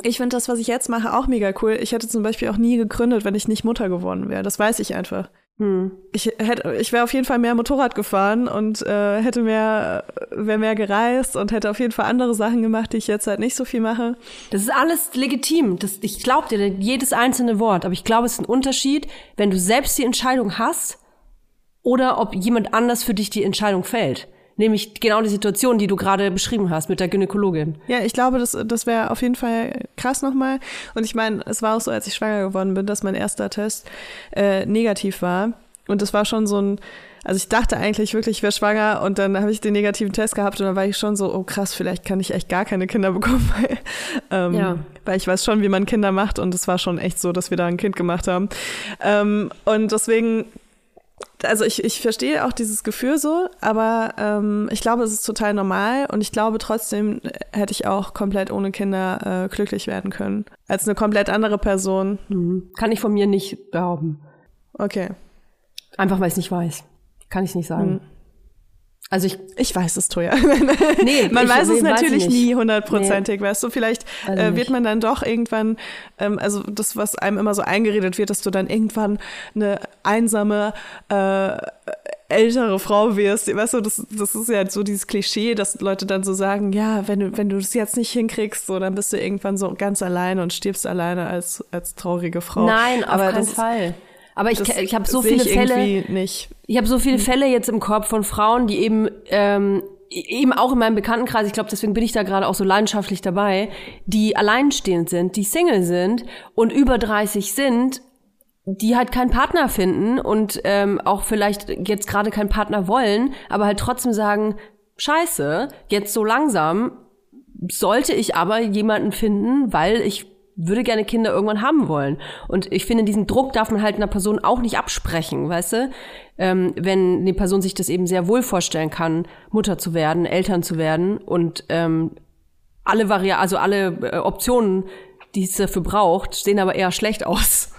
Ich finde das, was ich jetzt mache, auch mega cool. Ich hätte zum Beispiel auch nie gegründet, wenn ich nicht Mutter geworden wäre. Das weiß ich einfach. Hm. Ich hätte, ich wäre auf jeden Fall mehr Motorrad gefahren und äh, hätte mehr, wäre mehr gereist und hätte auf jeden Fall andere Sachen gemacht, die ich jetzt halt nicht so viel mache. Das ist alles legitim. Das, ich glaube dir jedes einzelne Wort. Aber ich glaube, es ist ein Unterschied, wenn du selbst die Entscheidung hast oder ob jemand anders für dich die Entscheidung fällt. Nämlich genau die Situation, die du gerade beschrieben hast mit der Gynäkologin. Ja, ich glaube, das, das wäre auf jeden Fall krass nochmal. Und ich meine, es war auch so, als ich schwanger geworden bin, dass mein erster Test äh, negativ war. Und das war schon so ein, also ich dachte eigentlich wirklich, ich wäre schwanger und dann habe ich den negativen Test gehabt und dann war ich schon so, oh krass, vielleicht kann ich echt gar keine Kinder bekommen, weil, ähm, Ja. weil ich weiß schon, wie man Kinder macht und es war schon echt so, dass wir da ein Kind gemacht haben. Ähm, und deswegen also ich, ich verstehe auch dieses Gefühl so, aber ähm, ich glaube, es ist total normal und ich glaube trotzdem hätte ich auch komplett ohne Kinder äh, glücklich werden können. Als eine komplett andere Person. Hm. Kann ich von mir nicht behaupten. Okay. Einfach weil ich es nicht weiß. Kann ich nicht sagen. Also ich, Ich weiß es, Toja. nee, man ich, weiß es nee, natürlich ich nicht. nie hundertprozentig, weißt du? Vielleicht Weiß ich äh, wird man dann doch irgendwann, ähm, also das, was einem immer so eingeredet wird, dass du dann irgendwann eine einsame, äh, ältere Frau wirst. Weißt du, das, das ist ja so dieses Klischee, dass Leute dann so sagen, ja, wenn du, wenn du das jetzt nicht hinkriegst, so, dann bist du irgendwann so ganz alleine und stirbst alleine als, als traurige Frau. Nein, auf Aber keinen Fall. Aber ich, das ich habe so viele ich Fälle. nicht. Ich habe so viele Fälle jetzt im Kopf von Frauen, die eben ähm, eben auch in meinem Bekanntenkreis, ich glaube, deswegen bin ich da gerade auch so leidenschaftlich dabei, die alleinstehend sind, die Single sind und über 30 sind, die halt keinen Partner finden und ähm, auch vielleicht jetzt gerade keinen Partner wollen, aber halt trotzdem sagen, scheiße, jetzt so langsam sollte ich aber jemanden finden, weil ich würde gerne Kinder irgendwann haben wollen. Und ich finde, diesen Druck darf man halt einer Person auch nicht absprechen, weißt du? Ähm, wenn eine Person sich das eben sehr wohl vorstellen kann, Mutter zu werden, Eltern zu werden und ähm, alle Vari also alle äh, Optionen, die es dafür braucht, sehen aber eher schlecht aus.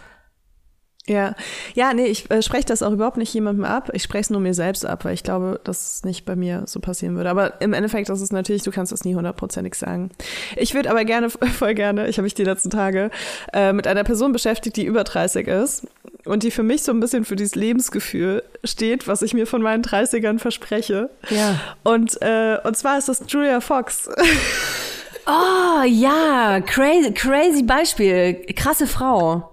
Ja, ja, nee, ich äh, spreche das auch überhaupt nicht jemandem ab. Ich spreche es nur mir selbst ab, weil ich glaube, dass es nicht bei mir so passieren würde. Aber im Endeffekt ist es natürlich, du kannst das nie hundertprozentig sagen. Ich würde aber gerne, voll gerne, ich habe mich die letzten Tage äh, mit einer Person beschäftigt, die über 30 ist und die für mich so ein bisschen für dieses Lebensgefühl steht, was ich mir von meinen 30ern verspreche. Ja. Und, äh, und zwar ist das Julia Fox. Oh ja, crazy, crazy Beispiel, krasse Frau.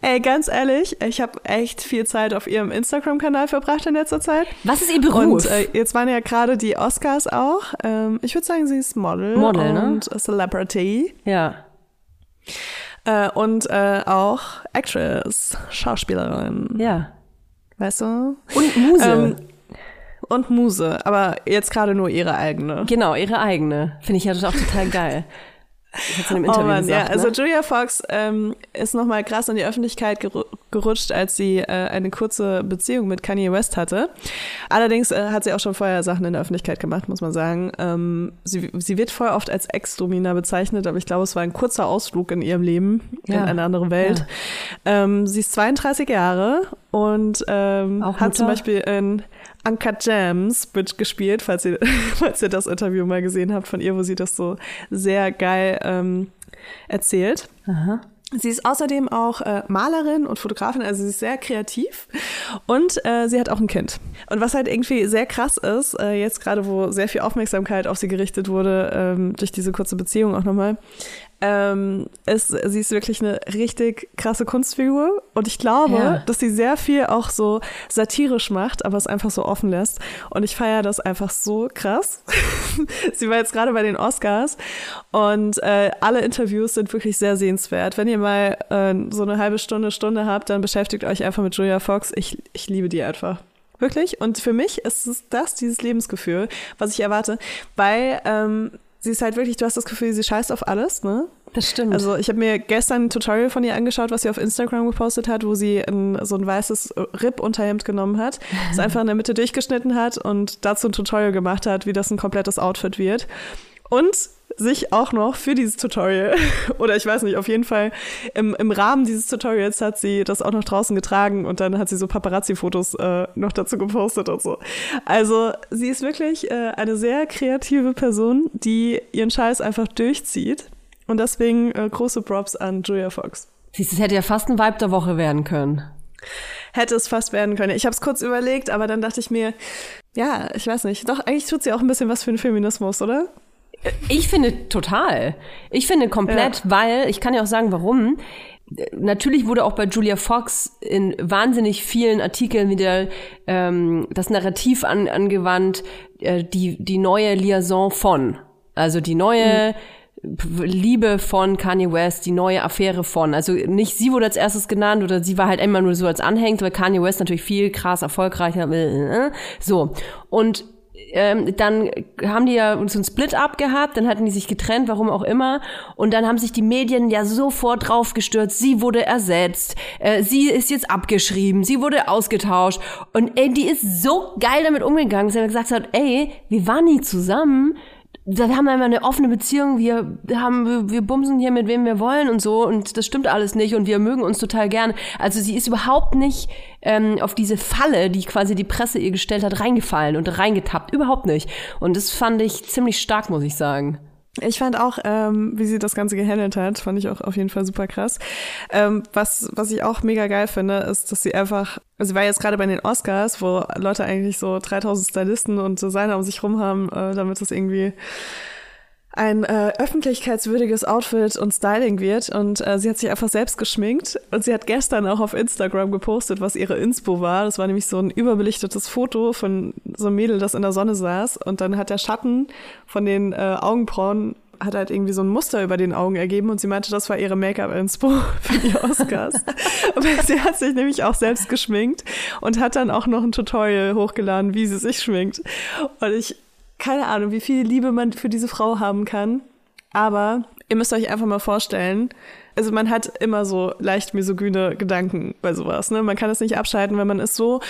Ey, ganz ehrlich, ich habe echt viel Zeit auf ihrem Instagram-Kanal verbracht in letzter Zeit. Was ist ihr Beruf? Und äh, jetzt waren ja gerade die Oscars auch. Ähm, ich würde sagen, sie ist Model, Model ne? und Celebrity. Ja. Äh, und äh, auch Actress, Schauspielerin. Ja. Weißt du? Und Muse. Ähm, und Muse, aber jetzt gerade nur ihre eigene. genau, ihre eigene. Finde ich ja auch total geil. Hatte in Oh Mann, gesagt, ja, also ne? Julia Fox ähm, ist nochmal krass in die Öffentlichkeit geru gerutscht, als sie äh, eine kurze Beziehung mit Kanye West hatte. Allerdings äh, hat sie auch schon vorher Sachen in der Öffentlichkeit gemacht, muss man sagen. Ähm, sie, sie wird voll oft als Ex-Domina bezeichnet, aber ich glaube, es war ein kurzer Ausflug in ihrem Leben Ja. in eine andere Welt. Ähm, sie ist 32 Jahre und ähm, Auch hat zum? Beispiel in Uncut Gems mitgespielt, falls ihr, falls ihr das Interview mal gesehen habt von ihr, wo sie das so sehr geil ähm, erzählt. Aha. Sie ist außerdem auch äh, Malerin und Fotografin, also sie ist sehr kreativ und äh, sie hat auch ein Kind. Und was halt irgendwie sehr krass ist, äh, jetzt gerade wo sehr viel Aufmerksamkeit auf sie gerichtet wurde, ähm, durch diese kurze Beziehung auch nochmal, ähm, ist, sie ist wirklich eine richtig krasse Kunstfigur und ich glaube, Ja. dass sie sehr viel auch so satirisch macht, aber es einfach so offen lässt und ich feiere das einfach so krass. sie war jetzt gerade bei den Oscars und äh, alle Interviews sind wirklich sehr sehenswert. Wenn ihr mal äh, so eine halbe Stunde, Stunde habt, dann beschäftigt euch einfach mit Julia Fox. Ich, ich liebe die einfach. Wirklich. Und für mich ist es das, dieses Lebensgefühl, was ich erwarte, weil ähm, sie ist halt wirklich, du hast das Gefühl, sie scheißt auf alles, ne? Das stimmt. Also ich habe mir gestern ein Tutorial von ihr angeschaut, was sie auf Instagram gepostet hat, wo sie ein, so ein weißes Rip-Unterhemd genommen hat, es einfach in der Mitte durchgeschnitten hat und dazu ein Tutorial gemacht hat, wie das ein komplettes Outfit wird. Und sich auch noch für dieses Tutorial, oder ich weiß nicht, auf jeden Fall im, im Rahmen dieses Tutorials hat sie das auch noch draußen getragen und dann hat sie so Paparazzi-Fotos äh, noch dazu gepostet und so. Also sie ist wirklich äh, eine sehr kreative Person, die ihren Scheiß einfach durchzieht. Und deswegen äh, große Props an Julia Fox. Siehst du, es hätte ja fast ein Vibe der Woche werden können. Hätte es fast werden können. Ich habe es kurz überlegt, aber dann dachte ich mir, ja, ich weiß nicht. Doch, eigentlich tut sie auch ein bisschen was für den Feminismus, oder? Ich finde total. Ich finde komplett, weil, ich kann ja auch sagen, warum. Natürlich wurde auch bei Julia Fox in wahnsinnig vielen Artikeln wieder ähm, das Narrativ an, angewandt, äh, die, die neue Liaison von. Also die neue Liebe von Kanye West, die neue Affäre von. Also nicht sie wurde als erstes genannt oder sie war halt immer nur so als anhängt, weil Kanye West natürlich viel krass erfolgreicher. äh, So. Und ähm, dann haben die ja so einen Split-up gehabt, dann hatten die sich getrennt, warum auch immer. Und dann haben sich die Medien ja sofort draufgestürzt. Sie wurde ersetzt, äh, sie ist jetzt abgeschrieben, sie wurde ausgetauscht. Und ey, die ist so geil damit umgegangen, dass er gesagt hat, ey, wir waren nie zusammen. Wir haben einmal eine offene Beziehung, wir haben, wir, wir bumsen hier mit wem wir wollen und so und das stimmt alles nicht und wir mögen uns total gern. Also sie ist überhaupt nicht ähm, auf diese Falle, die quasi die Presse ihr gestellt hat, reingefallen und reingetappt. Überhaupt nicht. Und das fand ich ziemlich stark, muss ich sagen. Ich fand auch, ähm, wie sie das Ganze gehandelt hat, fand ich auch auf jeden Fall super krass. Ähm, was, was ich auch mega geil finde, ist, dass sie einfach, also sie war jetzt gerade bei den Oscars, wo Leute eigentlich so 3000 Stylisten und Designer um sich rum haben, äh, damit das irgendwie ein äh, öffentlichkeitswürdiges Outfit und Styling wird. Und äh, sie hat sich einfach selbst geschminkt. Und sie hat gestern auch auf Instagram gepostet, was ihre Inspo war. Das war nämlich so ein überbelichtetes Foto von so einem Mädel, das in der Sonne saß. Und dann hat der Schatten von den äh, Augenbrauen hat halt irgendwie so ein Muster über den Augen ergeben und sie meinte, das war ihre Make-up-Inspo für die Oscars. Aber sie hat sich nämlich auch selbst geschminkt und hat dann auch noch ein Tutorial hochgeladen, wie sie sich schminkt. Und ich, keine Ahnung, wie viel Liebe man für diese Frau haben kann. Aber ihr müsst euch einfach mal vorstellen, also man hat immer so leicht misogyne Gedanken bei sowas. Ne? Man kann es nicht abschalten, weil man ist so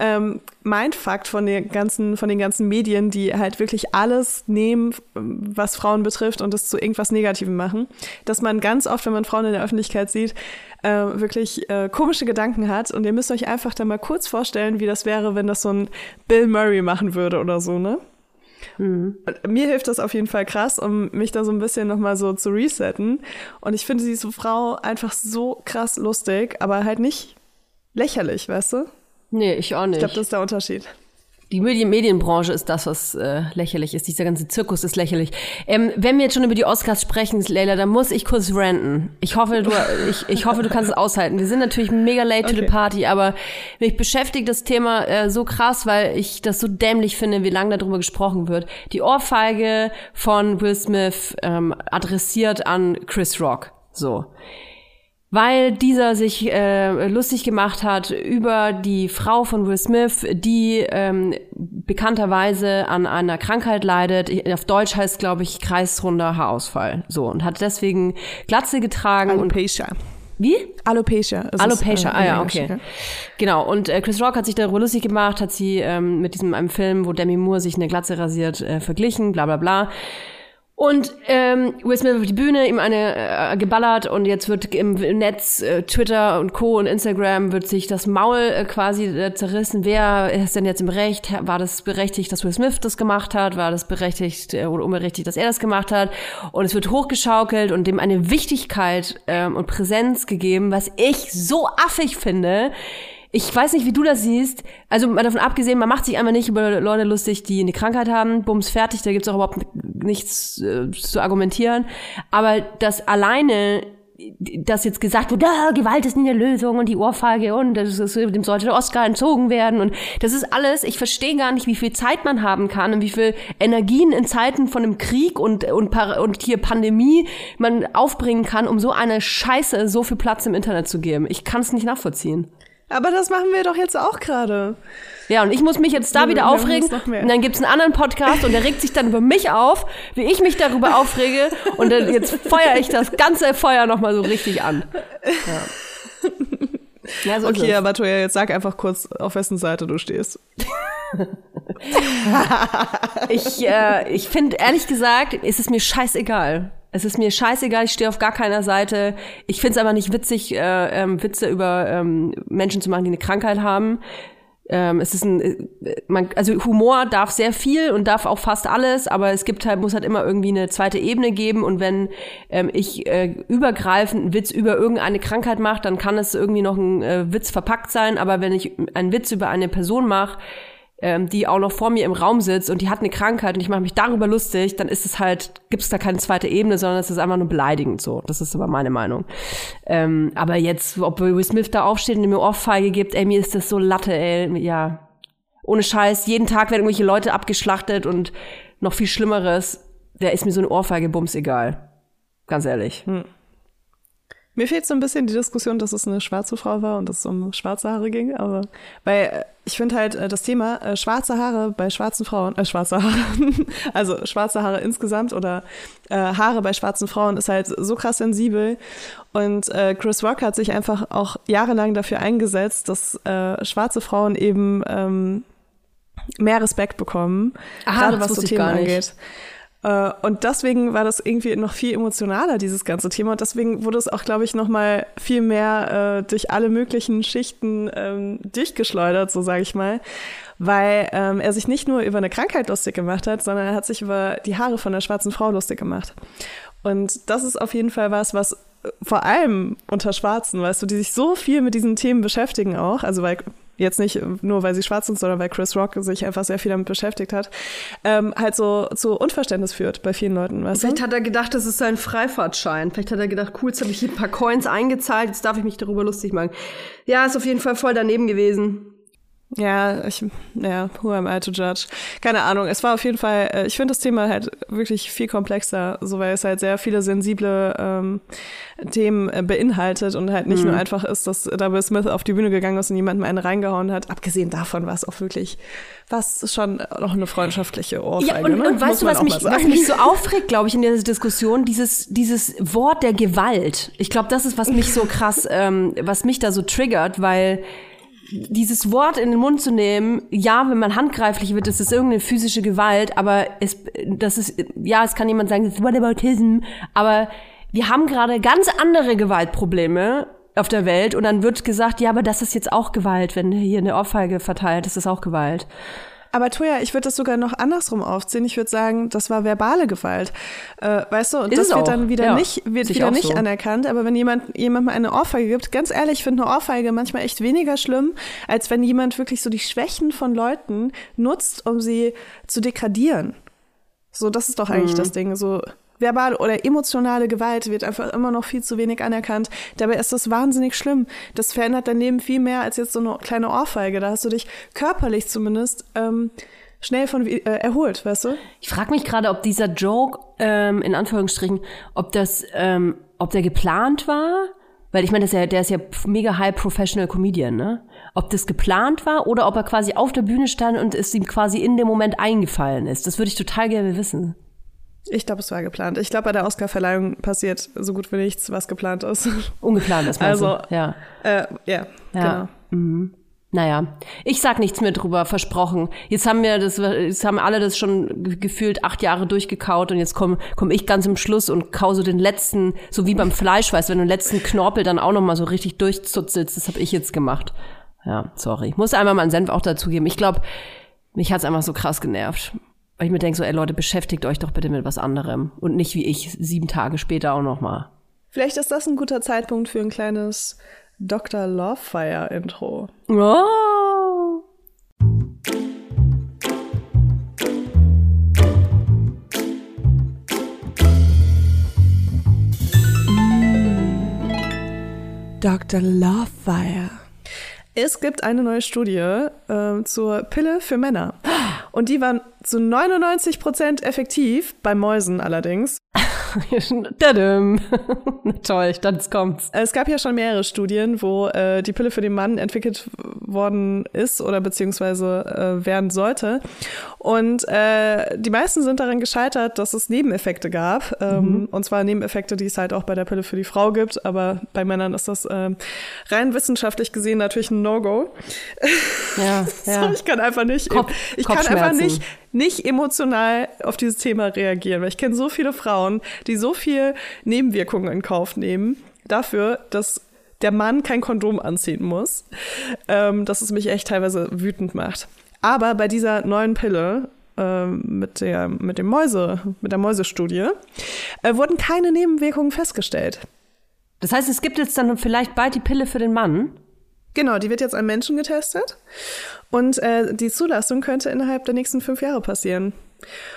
ähm, mindfuckt von den ganzen, von den ganzen Medien, die halt wirklich alles nehmen, was Frauen betrifft und es zu irgendwas Negativem machen, dass man ganz oft, wenn man Frauen in der Öffentlichkeit sieht, äh, wirklich äh, komische Gedanken hat. Und ihr müsst euch einfach da mal kurz vorstellen, wie das wäre, wenn das so ein Bill Murray machen würde oder so, ne? Mhm. Mir hilft das auf jeden Fall krass, um mich da so ein bisschen nochmal so zu resetten. Und ich finde diese Frau einfach so krass lustig, aber halt nicht lächerlich, weißt du? Nee, ich auch nicht. Ich glaube, das ist der Unterschied. Die Medien Medienbranche ist das, was äh, lächerlich ist. Dieser ganze Zirkus ist lächerlich. Ähm, wenn wir jetzt schon über die Oscars sprechen, Leila, dann muss ich kurz ranten. Ich hoffe, du, ich, ich hoffe, du kannst es aushalten. Wir sind natürlich mega late okay. to the party, aber mich beschäftigt das Thema äh, so krass, weil ich das so dämlich finde, wie lange darüber gesprochen wird. Die Ohrfeige von Will Smith ähm, adressiert an Chris Rock. So weil dieser sich äh, lustig gemacht hat über die Frau von Will Smith, die ähm, bekannterweise an einer Krankheit leidet. Auf Deutsch heißt, glaube ich, kreisrunder Haarausfall. So und hat deswegen Glatze getragen Alopecia. und wie? Alopecia. Alopecia, es, äh, ah ja, okay. Ja. Genau, und äh, Chris Rock hat sich darüber lustig gemacht, hat sie ähm, mit diesem einem Film, wo Demi Moore sich eine Glatze rasiert, äh, verglichen, bla bla bla. Und ähm, Will Smith auf die Bühne, ihm eine äh, geballert und jetzt wird im Netz, äh, Twitter und Co. und Instagram wird sich das Maul äh, quasi äh, zerrissen. Wer ist denn jetzt im Recht? War das berechtigt, dass Will Smith das gemacht hat? War das berechtigt äh, oder unberechtigt, dass er das gemacht hat? Und es wird hochgeschaukelt und dem eine Wichtigkeit ähm, und Präsenz gegeben, was ich so affig finde ich weiß nicht, wie du das siehst. Also mal davon abgesehen, man macht sich einfach nicht über Leute lustig, die eine Krankheit haben. Bums, fertig, da gibt's auch überhaupt nichts äh, zu argumentieren. Aber das alleine dass jetzt gesagt wird, ah, Gewalt ist nie eine Lösung und die Ohrfeige und das ist, dem sollte der Oscar entzogen werden und das ist alles, ich verstehe gar nicht, wie viel Zeit man haben kann und wie viel Energien in Zeiten von einem Krieg und, und, und hier Pandemie man aufbringen kann, um so eine Scheiße so viel Platz im Internet zu geben. Ich kann es nicht nachvollziehen. Aber das machen wir doch jetzt auch gerade. Ja, und ich muss mich jetzt da wieder aufregen. Und dann gibt's einen anderen Podcast und der regt sich dann über mich auf, wie ich mich darüber aufrege. Und dann jetzt feuere ich das ganze Feuer nochmal so richtig an. Ja. Ja, so okay, aber Toja, jetzt sag einfach kurz, auf wessen Seite du stehst. ich äh, ich finde, ehrlich gesagt, ist es mir scheißegal. Es ist mir scheißegal, ich stehe auf gar keiner Seite. Ich finde es aber nicht witzig, äh, ähm, Witze über ähm, Menschen zu machen, die eine Krankheit haben. Ähm, es ist ein, äh, man, also Humor darf sehr viel und darf auch fast alles, aber es gibt halt, muss halt immer irgendwie eine zweite Ebene geben und wenn ähm, ich äh, übergreifend einen Witz über irgendeine Krankheit mache, dann kann es irgendwie noch ein äh, Witz verpackt sein, aber wenn ich einen Witz über eine Person mache, ähm, die auch noch vor mir im Raum sitzt und die hat eine Krankheit und ich mache mich darüber lustig, dann ist es halt, gibt es da keine zweite Ebene, sondern es ist einfach nur beleidigend so. Das ist aber meine Meinung. Ähm, aber jetzt, ob Will Smith da aufsteht und mir Ohrfeige gibt, ey, mir ist das so Latte, ey, ja. Ohne Scheiß, jeden Tag werden irgendwelche Leute abgeschlachtet und noch viel Schlimmeres, der ist mir so eine Ohrfeige bums egal. Ganz ehrlich. Hm. Mir fehlt so ein bisschen die Diskussion, dass es eine schwarze Frau war und dass es um schwarze Haare ging, aber weil äh, ich finde halt äh, das Thema äh, schwarze Haare bei schwarzen Frauen, äh, schwarze Haare, also schwarze Haare insgesamt oder äh, Haare bei schwarzen Frauen ist halt so krass sensibel und äh, Chris Rock hat sich einfach auch jahrelang dafür eingesetzt, dass äh, schwarze Frauen eben ähm, mehr Respekt bekommen, Aha, gerade was so Themen angeht. Äh, und deswegen war das irgendwie noch viel emotionaler, dieses ganze Thema. Und deswegen wurde es auch, glaube ich, noch mal viel mehr äh, durch alle möglichen Schichten ähm, durchgeschleudert, so sage ich mal. Weil ähm, er sich nicht nur über eine Krankheit lustig gemacht hat, sondern er hat sich über die Haare von der schwarzen Frau lustig gemacht. Und das ist auf jeden Fall was, was vor allem unter Schwarzen, weißt du, die sich so viel mit diesen Themen beschäftigen auch, also weil jetzt nicht nur, weil sie schwarz sind, sondern weil Chris Rock sich einfach sehr viel damit beschäftigt hat, ähm, halt so zu Unverständnis führt bei vielen Leuten. Weißt Vielleicht du? hat er gedacht, das ist sein Freifahrtschein. Vielleicht hat er gedacht, cool, jetzt habe ich hier ein paar Coins eingezahlt, jetzt darf ich mich darüber lustig machen. Ja, ist auf jeden Fall voll daneben gewesen. Ja, ich, ja, who am I to judge? Keine Ahnung. Es war auf jeden Fall, äh, ich finde das Thema halt wirklich viel komplexer, so weil es halt sehr viele sensible ähm, Themen äh, beinhaltet und halt nicht mhm. nur einfach ist, dass W. Smith auf die Bühne gegangen ist und jemandem einen reingehauen hat. Abgesehen davon war es auch wirklich, was schon noch eine freundschaftliche Ohrfeige. Ja, und, ne? und weißt du, was mich, was mich so aufregt, glaube ich, in dieser Diskussion, dieses, dieses Wort der Gewalt. Ich glaube, das ist, was mich so krass, ähm, was mich da so triggert, weil dieses Wort in den Mund zu nehmen, ja, wenn man handgreiflich wird, ist es irgendeine physische Gewalt, aber es, das ist, ja, es kann jemand sagen, das ist whataboutism, aber wir haben gerade ganz andere Gewaltprobleme auf der Welt und dann wird gesagt, ja, aber das ist jetzt auch Gewalt, wenn hier eine Ohrfeige verteilt, das ist auch Gewalt. Aber Toja, ich würde das sogar noch andersrum aufziehen. Ich würde sagen, das war verbale Gewalt. Äh, weißt du, und ist das wird dann wieder ja, nicht, wird wieder nicht so. anerkannt. Aber wenn jemand jemandem eine Ohrfeige gibt, ganz ehrlich, ich finde eine Ohrfeige manchmal echt weniger schlimm, als wenn jemand wirklich so die Schwächen von Leuten nutzt, um sie zu degradieren. So, das ist doch eigentlich mhm. das Ding. So, verbale oder emotionale Gewalt wird einfach immer noch viel zu wenig anerkannt. Dabei ist das wahnsinnig schlimm. Das verändert dein Leben viel mehr als jetzt so eine kleine Ohrfeige. Da hast du dich körperlich zumindest ähm, schnell von äh, erholt, weißt du? Ich frage mich gerade, ob dieser Joke ähm, in Anführungsstrichen, ob das, ähm, ob der geplant war. Weil ich meine, ja, der ist ja mega high professional Comedian, ne? Ob das geplant war oder ob er quasi auf der Bühne stand und es ihm quasi in dem Moment eingefallen ist. Das würde ich total gerne wissen. Ich glaube, es war geplant. Ich glaube, bei der Oscarverleihung passiert so gut wie nichts, was geplant ist. Ungeplant ist, also, du? Ja. Äh, ja, ja, genau. Mhm. Naja, ich sag nichts mehr drüber, versprochen. Jetzt haben wir das, jetzt haben alle das schon gefühlt acht Jahre durchgekaut und jetzt komme komm ich ganz im Schluss und kau so den letzten, so wie beim Fleisch, weißt wenn du den letzten Knorpel dann auch noch mal so richtig durchzuzelst, das habe ich jetzt gemacht. Ja, sorry. Ich muss einmal meinen Senf auch dazugeben. Ich glaube, mich hat's einfach so krass genervt. Weil ich mir denke so, ey Leute, beschäftigt euch doch bitte mit was anderem. Und nicht wie ich sieben Tage später auch noch mal. Vielleicht ist das ein guter Zeitpunkt für ein kleines Dr. Lovefire-Intro. Oh! Dr. Lovefire. Es gibt eine neue Studie äh, zur Pille für Männer. Und die waren zu 99 Prozent effektiv, bei Mäusen allerdings. Toll, dann kommt's. Es gab ja schon mehrere Studien, wo äh, die Pille für den Mann entwickelt worden ist oder beziehungsweise äh, werden sollte. Und äh, die meisten sind daran gescheitert, dass es Nebeneffekte gab. Ähm, mhm. Und zwar Nebeneffekte, die es halt auch bei der Pille für die Frau gibt. Aber bei Männern ist das äh, rein wissenschaftlich gesehen natürlich ein No-Go. Ja, ja. ich kann einfach nicht, Kopf, ich kann einfach nicht nicht emotional auf dieses Thema reagieren, weil ich kenne so viele Frauen, die so viel Nebenwirkungen in Kauf nehmen dafür, dass der Mann kein Kondom anziehen muss, ähm, dass es mich echt teilweise wütend macht. Aber bei dieser neuen Pille ähm, mit der mit dem Mäuse mit der Mäusestudie äh, wurden keine Nebenwirkungen festgestellt. Das heißt, es gibt jetzt dann vielleicht bald die Pille für den Mann. Genau, die wird jetzt an Menschen getestet und äh, die Zulassung könnte innerhalb der nächsten fünf Jahre passieren.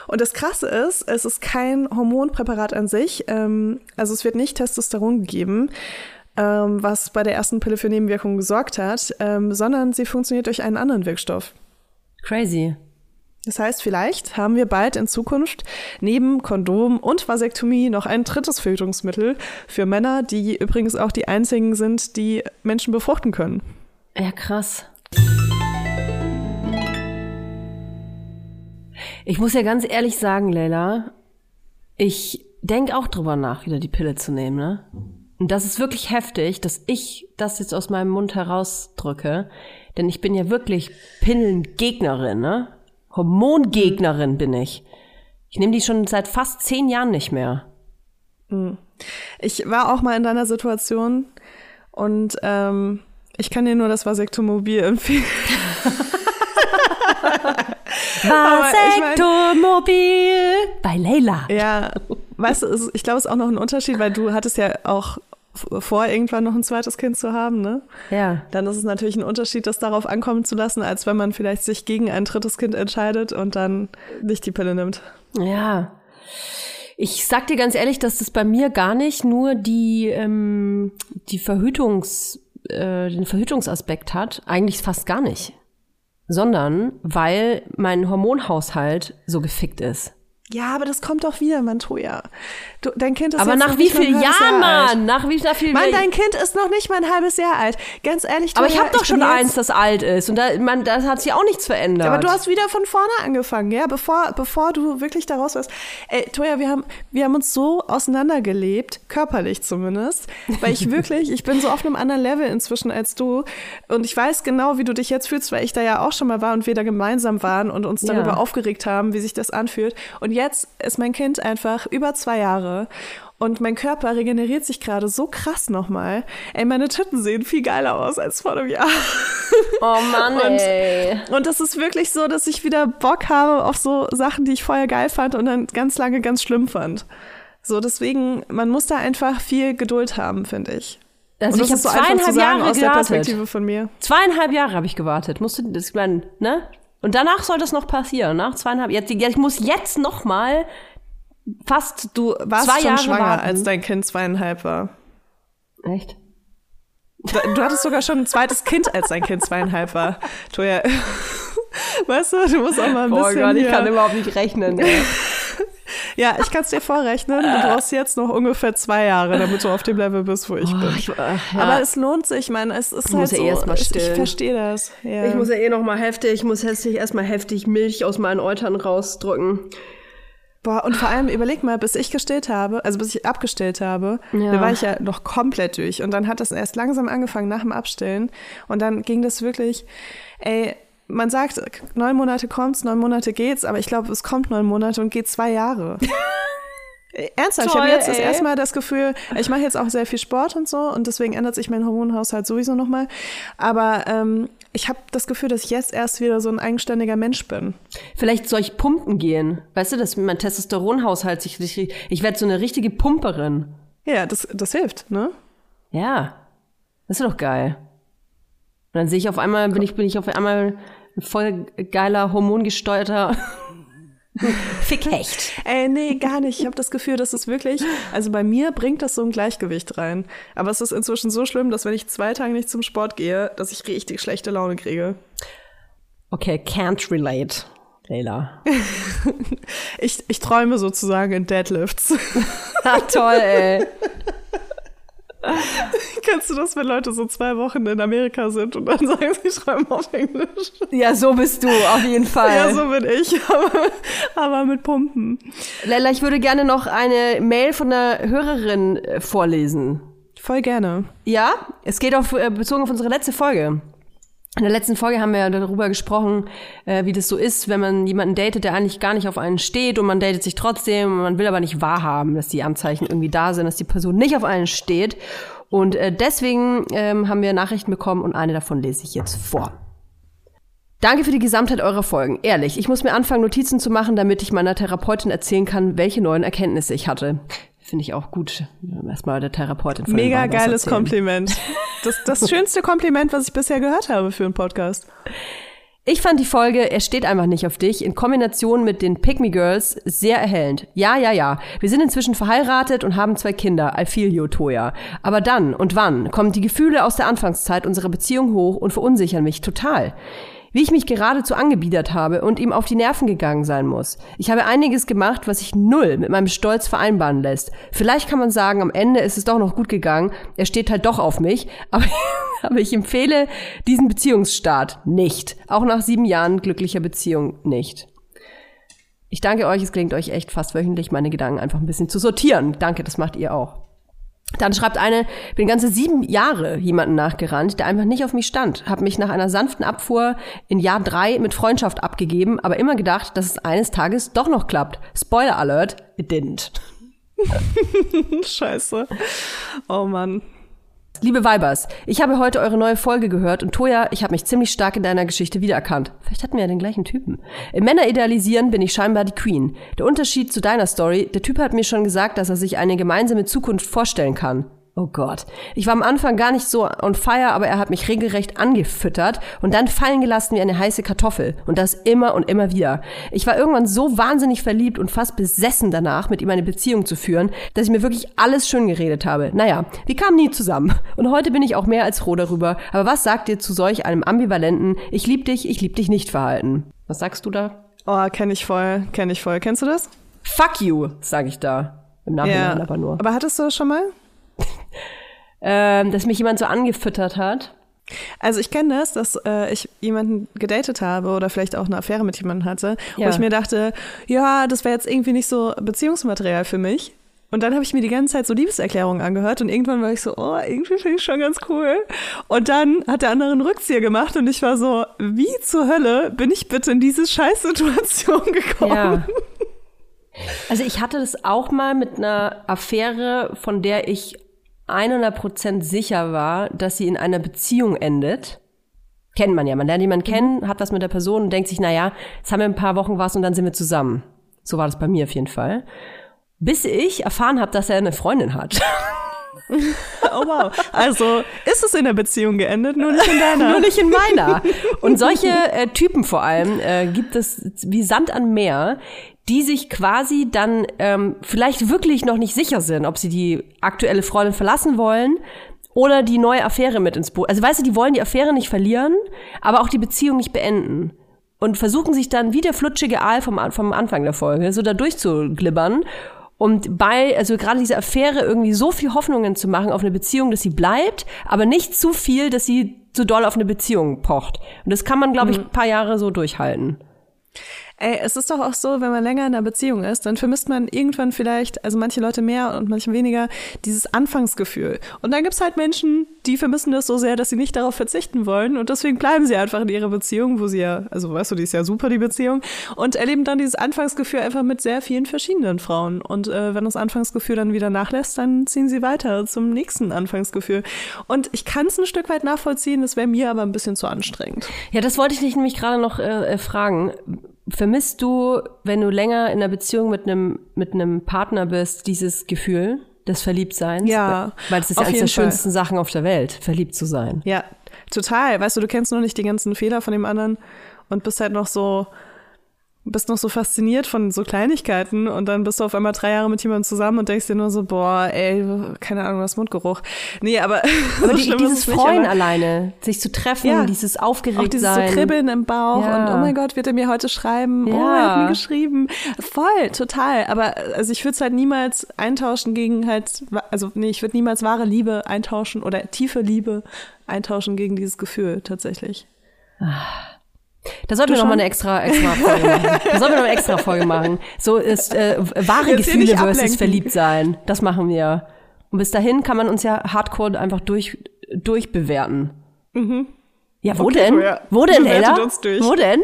Und das Krasse ist, es ist kein Hormonpräparat an sich, ähm, also es wird nicht Testosteron gegeben, ähm, was bei der ersten Pille für Nebenwirkungen gesorgt hat, ähm, sondern sie funktioniert durch einen anderen Wirkstoff. Crazy. Das heißt, vielleicht haben wir bald in Zukunft neben Kondom und Vasektomie noch ein drittes Filterungsmittel für Männer, die übrigens auch die einzigen sind, die Menschen befruchten können. Ja, krass. Ich muss ja ganz ehrlich sagen, Leila, ich denke auch drüber nach, wieder die Pille zu nehmen, ne? Und das ist wirklich heftig, dass ich das jetzt aus meinem Mund herausdrücke. Denn ich bin ja wirklich Pillengegnerin, ne? Hormongegnerin bin ich. Ich nehme die schon seit fast zehn Jahren nicht mehr. Hm. Ich war auch mal in deiner Situation und ähm, ich kann dir nur das Vasektomobil empfehlen. Vasektomobil bei Leila. Ja, weißt du, ich glaube, es ist auch noch ein Unterschied, weil du hattest ja auch vor, irgendwann noch ein zweites Kind zu haben, ne? Ja. Dann ist es natürlich ein Unterschied, das darauf ankommen zu lassen, als wenn man vielleicht sich gegen ein drittes Kind entscheidet und dann nicht die Pille nimmt. Ja. Ich sag dir ganz ehrlich, dass das bei mir gar nicht nur die, ähm, die Verhütungs, äh, den Verhütungsaspekt hat. Eigentlich fast gar nicht. Sondern weil mein Hormonhaushalt so gefickt ist. Ja, aber das kommt doch wieder, Mantoja. Du, dein Kind ist Aber jetzt nach noch wie vielen Jahren. Mann? Nach wie nach viel Mann, dein Kind ist noch nicht mal ein halbes Jahr alt. Ganz ehrlich, Aber Toja, ich habe doch schon bin jetzt- eins, das alt ist. Und da, man, da hat sich auch nichts verändert. Aber du hast wieder von vorne angefangen, ja, bevor, bevor du wirklich da raus warst. Ey, Toja, wir haben, wir haben uns so auseinandergelebt, körperlich zumindest, weil ich wirklich, ich bin so auf einem anderen Level inzwischen als du und ich weiß genau, wie du dich jetzt fühlst, weil ich da ja auch schon mal war und wir da gemeinsam waren und uns Ja. darüber aufgeregt haben, wie sich das anfühlt. Und jetzt ist mein Kind einfach über zwei Jahre und mein Körper regeneriert sich gerade so krass nochmal. Ey, meine Titten sehen viel geiler aus als vor einem Jahr. oh Mann, Und- ey. Und es ist wirklich so, dass ich wieder Bock habe auf so Sachen, die ich vorher geil fand und dann ganz lange ganz schlimm fand. So, deswegen, man muss da einfach viel Geduld haben, finde ich. Also Und ich habe das so zweieinhalb Jahre aus der gewartet. Perspektive von mir. Zweieinhalb Jahre habe ich gewartet. Musste das kleine, ne? Und danach soll das noch passieren. Nach zweieinhalb. Jetzt, ich muss jetzt noch mal fast Du warst zwei schon Jahre schwanger, warten. als dein Kind zweieinhalb war. Echt? Du, du hattest sogar schon ein zweites Kind, als dein Kind zweieinhalb war. Toja, weißt du, du musst auch mal ein Oh bisschen Gott, ich kann überhaupt nicht rechnen. Ja, ich kann es dir vorrechnen. Du brauchst jetzt noch ungefähr zwei Jahre, damit du auf dem Level bist, wo ich bin. Ich, äh, ja. Aber es lohnt sich, man. Es ist halt muss ja so. erst mal ich ich verstehe das. Ja. Ich muss ja eh noch mal heftig, ich muss hässlich erstmal heftig Milch aus meinen Eutern rausdrücken. Boah, und vor allem überleg mal, bis ich gestillt habe, also bis ich abgestillt habe, Ja. da war ich ja noch komplett durch. Und dann hat das erst langsam angefangen nach dem Abstillen. Und dann ging das wirklich, ey, man sagt, neun Monate kommt's, neun Monate geht's, aber ich glaube, es kommt neun Monate und geht zwei Jahre. Ernsthaft, ich Toll, habe jetzt das ey. erste Mal das Gefühl, ich mache jetzt auch sehr viel Sport und so und deswegen ändert sich mein Hormonhaushalt sowieso nochmal. Aber ähm, ich habe das Gefühl, dass ich jetzt erst wieder so ein eigenständiger Mensch bin. Vielleicht soll ich pumpen gehen. Weißt du, dass mein Testosteronhaushalt sich richtig. Ich werde so eine richtige Pumperin. Ja, das, das hilft, ne? Ja. Das ist doch geil. Und dann sehe ich auf einmal, bin ich, bin ich auf einmal ein voll geiler, hormongesteuerter Fickhecht. Ey, nee, gar nicht. Ich habe das Gefühl, dass es wirklich, also bei mir bringt das so ein Gleichgewicht rein. Aber es ist inzwischen so schlimm, dass wenn ich zwei Tage nicht zum Sport gehe, dass ich richtig schlechte Laune kriege. Okay, can't relate. Leila. Ich, ich träume sozusagen in Deadlifts. Ah, toll, ey. Kennst du das, wenn Leute so zwei Wochen in Amerika sind und dann sagen, sie schreiben auf Englisch? Ja, so bist du, auf jeden Fall. Ja, so bin ich, aber, aber mit Pumpen. Leila, ich würde gerne noch eine Mail von einer Hörerin äh, vorlesen. Voll gerne. Ja, es geht auf, äh, bezogen auf unsere letzte Folge. In der letzten Folge haben wir ja darüber gesprochen, äh, wie das so ist, wenn man jemanden datet, der eigentlich gar nicht auf einen steht und man datet sich trotzdem und man will aber nicht wahrhaben, dass die Anzeichen irgendwie da sind, dass die Person nicht auf einen steht. Und äh, deswegen ähm, haben wir Nachrichten bekommen und eine davon lese ich jetzt vor. Danke für die Gesamtheit eurer Folgen. Ehrlich, ich muss mir anfangen, Notizen zu machen, damit ich meiner Therapeutin erzählen kann, welche neuen Erkenntnisse ich hatte. Finde ich auch gut. Erstmal der Therapeutin von Mega geiles. Kompliment. Das, das schönste Kompliment, was ich bisher gehört habe für einen Podcast. Ich fand die Folge Er steht einfach nicht auf dich in Kombination mit den Pick Me Girls sehr erhellend. Ja, ja, ja. Wir sind inzwischen verheiratet und haben zwei Kinder, I feel you, Toya. Aber dann und wann kommen die Gefühle aus der Anfangszeit unserer Beziehung hoch und verunsichern mich total. Wie ich mich geradezu angebiedert habe und ihm auf die Nerven gegangen sein muss. Ich habe einiges gemacht, was sich null mit meinem Stolz vereinbaren lässt. Vielleicht kann man sagen, am Ende ist es doch noch gut gegangen. Er steht halt doch auf mich. Aber, aber ich empfehle diesen Beziehungsstart nicht. Auch nach sieben Jahren glücklicher Beziehung nicht. Ich danke euch, es gelingt euch echt fast wöchentlich, meine Gedanken einfach ein bisschen zu sortieren. Danke, das macht ihr auch. Dann schreibt eine, bin ganze sieben Jahre jemanden nachgerannt, der einfach nicht auf mich stand. Hab mich nach einer sanften Abfuhr in Jahr drei mit Freundschaft abgegeben, aber immer gedacht, dass es eines Tages doch noch klappt. Spoiler Alert, it didn't. Scheiße. Oh Mann. Liebe Weibers, ich habe heute eure neue Folge gehört und Toja, ich habe mich ziemlich stark in deiner Geschichte wiedererkannt. Vielleicht hatten wir ja den gleichen Typen. Im Männer idealisieren bin ich scheinbar die Queen. Der Unterschied zu deiner Story, der Typ hat mir schon gesagt, dass er sich eine gemeinsame Zukunft vorstellen kann. Oh Gott. Ich war am Anfang gar nicht so on fire, aber er hat mich regelrecht angefüttert und dann fallen gelassen wie eine heiße Kartoffel. Und das immer und immer wieder. Ich war irgendwann so wahnsinnig verliebt und fast besessen danach, mit ihm eine Beziehung zu führen, dass ich mir wirklich alles schön geredet habe. Naja, wir kamen nie zusammen. Und heute bin ich auch mehr als froh darüber. Aber was sagt ihr zu solch einem ambivalenten, ich lieb dich, ich lieb dich nicht Verhalten? Was sagst du da? Oh, kenn ich voll, kenn ich voll. Kennst du das? Fuck you, sag ich da. Im Nachhinein aber nur. Aber hattest du das schon mal? Ähm, dass mich jemand so angefüttert hat. Also ich kenne das, dass äh, ich jemanden gedatet habe oder vielleicht auch eine Affäre mit jemandem hatte, Ja. wo ich mir dachte, ja, das wäre jetzt irgendwie nicht so Beziehungsmaterial für mich. Und dann habe ich mir die ganze Zeit so Liebeserklärungen angehört und irgendwann war ich so, oh, irgendwie finde ich schon ganz cool. Und dann hat der andere einen Rückzieher gemacht und ich war so, wie zur Hölle bin ich bitte in diese Scheißsituation gekommen? Ja. Also ich hatte das auch mal mit einer Affäre, von der ich 100% sicher war, dass sie in einer Beziehung endet. Kennt man ja. Man lernt jemanden kennen, hat was mit der Person und denkt sich, na ja, jetzt haben wir ein paar Wochen was und dann sind wir zusammen. So war das bei mir auf jeden Fall. Bis ich erfahren habe, dass er eine Freundin hat. Oh wow. Also ist es in der Beziehung geendet, nur nicht in deiner. Nur nicht in meiner. Und solche äh, Typen vor allem äh, gibt es wie Sand an Meer, die sich quasi dann ähm, vielleicht wirklich noch nicht sicher sind, ob sie die aktuelle Freundin verlassen wollen oder die neue Affäre mit ins Boot. Also weißt du, die wollen die Affäre nicht verlieren, aber auch die Beziehung nicht beenden. Und versuchen sich dann wie der flutschige Aal vom, vom Anfang der Folge so da durchzuglibbern. Und bei, also gerade diese Affäre irgendwie so viel Hoffnungen zu machen auf eine Beziehung, dass sie bleibt, aber nicht zu viel, dass sie zu doll auf eine Beziehung pocht. Und das kann man, glaube ich, ein paar Jahre so durchhalten. Ey, es ist doch auch so, wenn man länger in einer Beziehung ist, dann vermisst man irgendwann vielleicht, also manche Leute mehr und manche weniger, dieses Anfangsgefühl. Und dann gibt's halt Menschen, die vermissen das so sehr, dass sie nicht darauf verzichten wollen und deswegen bleiben sie einfach in ihrer Beziehung, wo sie ja, also weißt du, die ist ja super, die Beziehung, und erleben dann dieses Anfangsgefühl einfach mit sehr vielen verschiedenen Frauen. Und äh, wenn das Anfangsgefühl dann wieder nachlässt, dann ziehen sie weiter zum nächsten Anfangsgefühl. Und ich kann es ein Stück weit nachvollziehen, das wäre mir aber ein bisschen zu anstrengend. Ja, das wollte ich dich nämlich gerade noch äh, äh, fragen. Vermisst du, wenn du länger in einer Beziehung mit einem mit einem Partner bist, dieses Gefühl des Verliebtseins? Ja, Weil es ist ja eines der jeden Fall. schönsten Sachen auf der Welt, verliebt zu sein. Ja, total. Weißt du, du kennst noch nicht die ganzen Fehler von dem anderen und bist halt noch so, bist noch so fasziniert von so Kleinigkeiten und dann bist du auf einmal drei Jahre mit jemandem zusammen und denkst dir nur so, boah, ey, keine Ahnung, was Mundgeruch. Nee, aber, Aber so die, schlimm ist dieses es nicht, Freuen aber alleine, sich zu treffen, Ja. dieses auch aufgeregt dieses so sein. Kribbeln im Bauch Ja. und oh mein Gott, wird er mir heute schreiben? Oh, Ja. er hat mir geschrieben. Voll, total. Aber also ich würde es halt niemals eintauschen gegen halt, also nee, ich würde niemals wahre Liebe eintauschen oder tiefe Liebe eintauschen gegen dieses Gefühl tatsächlich. Da sollten wir noch mal eine extra, extra Folge machen. Da sollten wir noch eine extra Folge machen. So ist äh, wahre Jetzt Gefühle versus verliebt sein. Das machen wir. Und bis dahin kann man uns ja hardcore einfach durch, durchbewerten. Ja, wo Mhm. Okay, denn? Julia, Wo denn, Ella? Wo denn?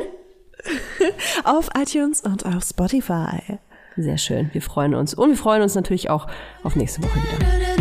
Auf iTunes und auf Spotify. Sehr schön. Wir freuen uns. Und wir freuen uns natürlich auch auf nächste Woche wieder.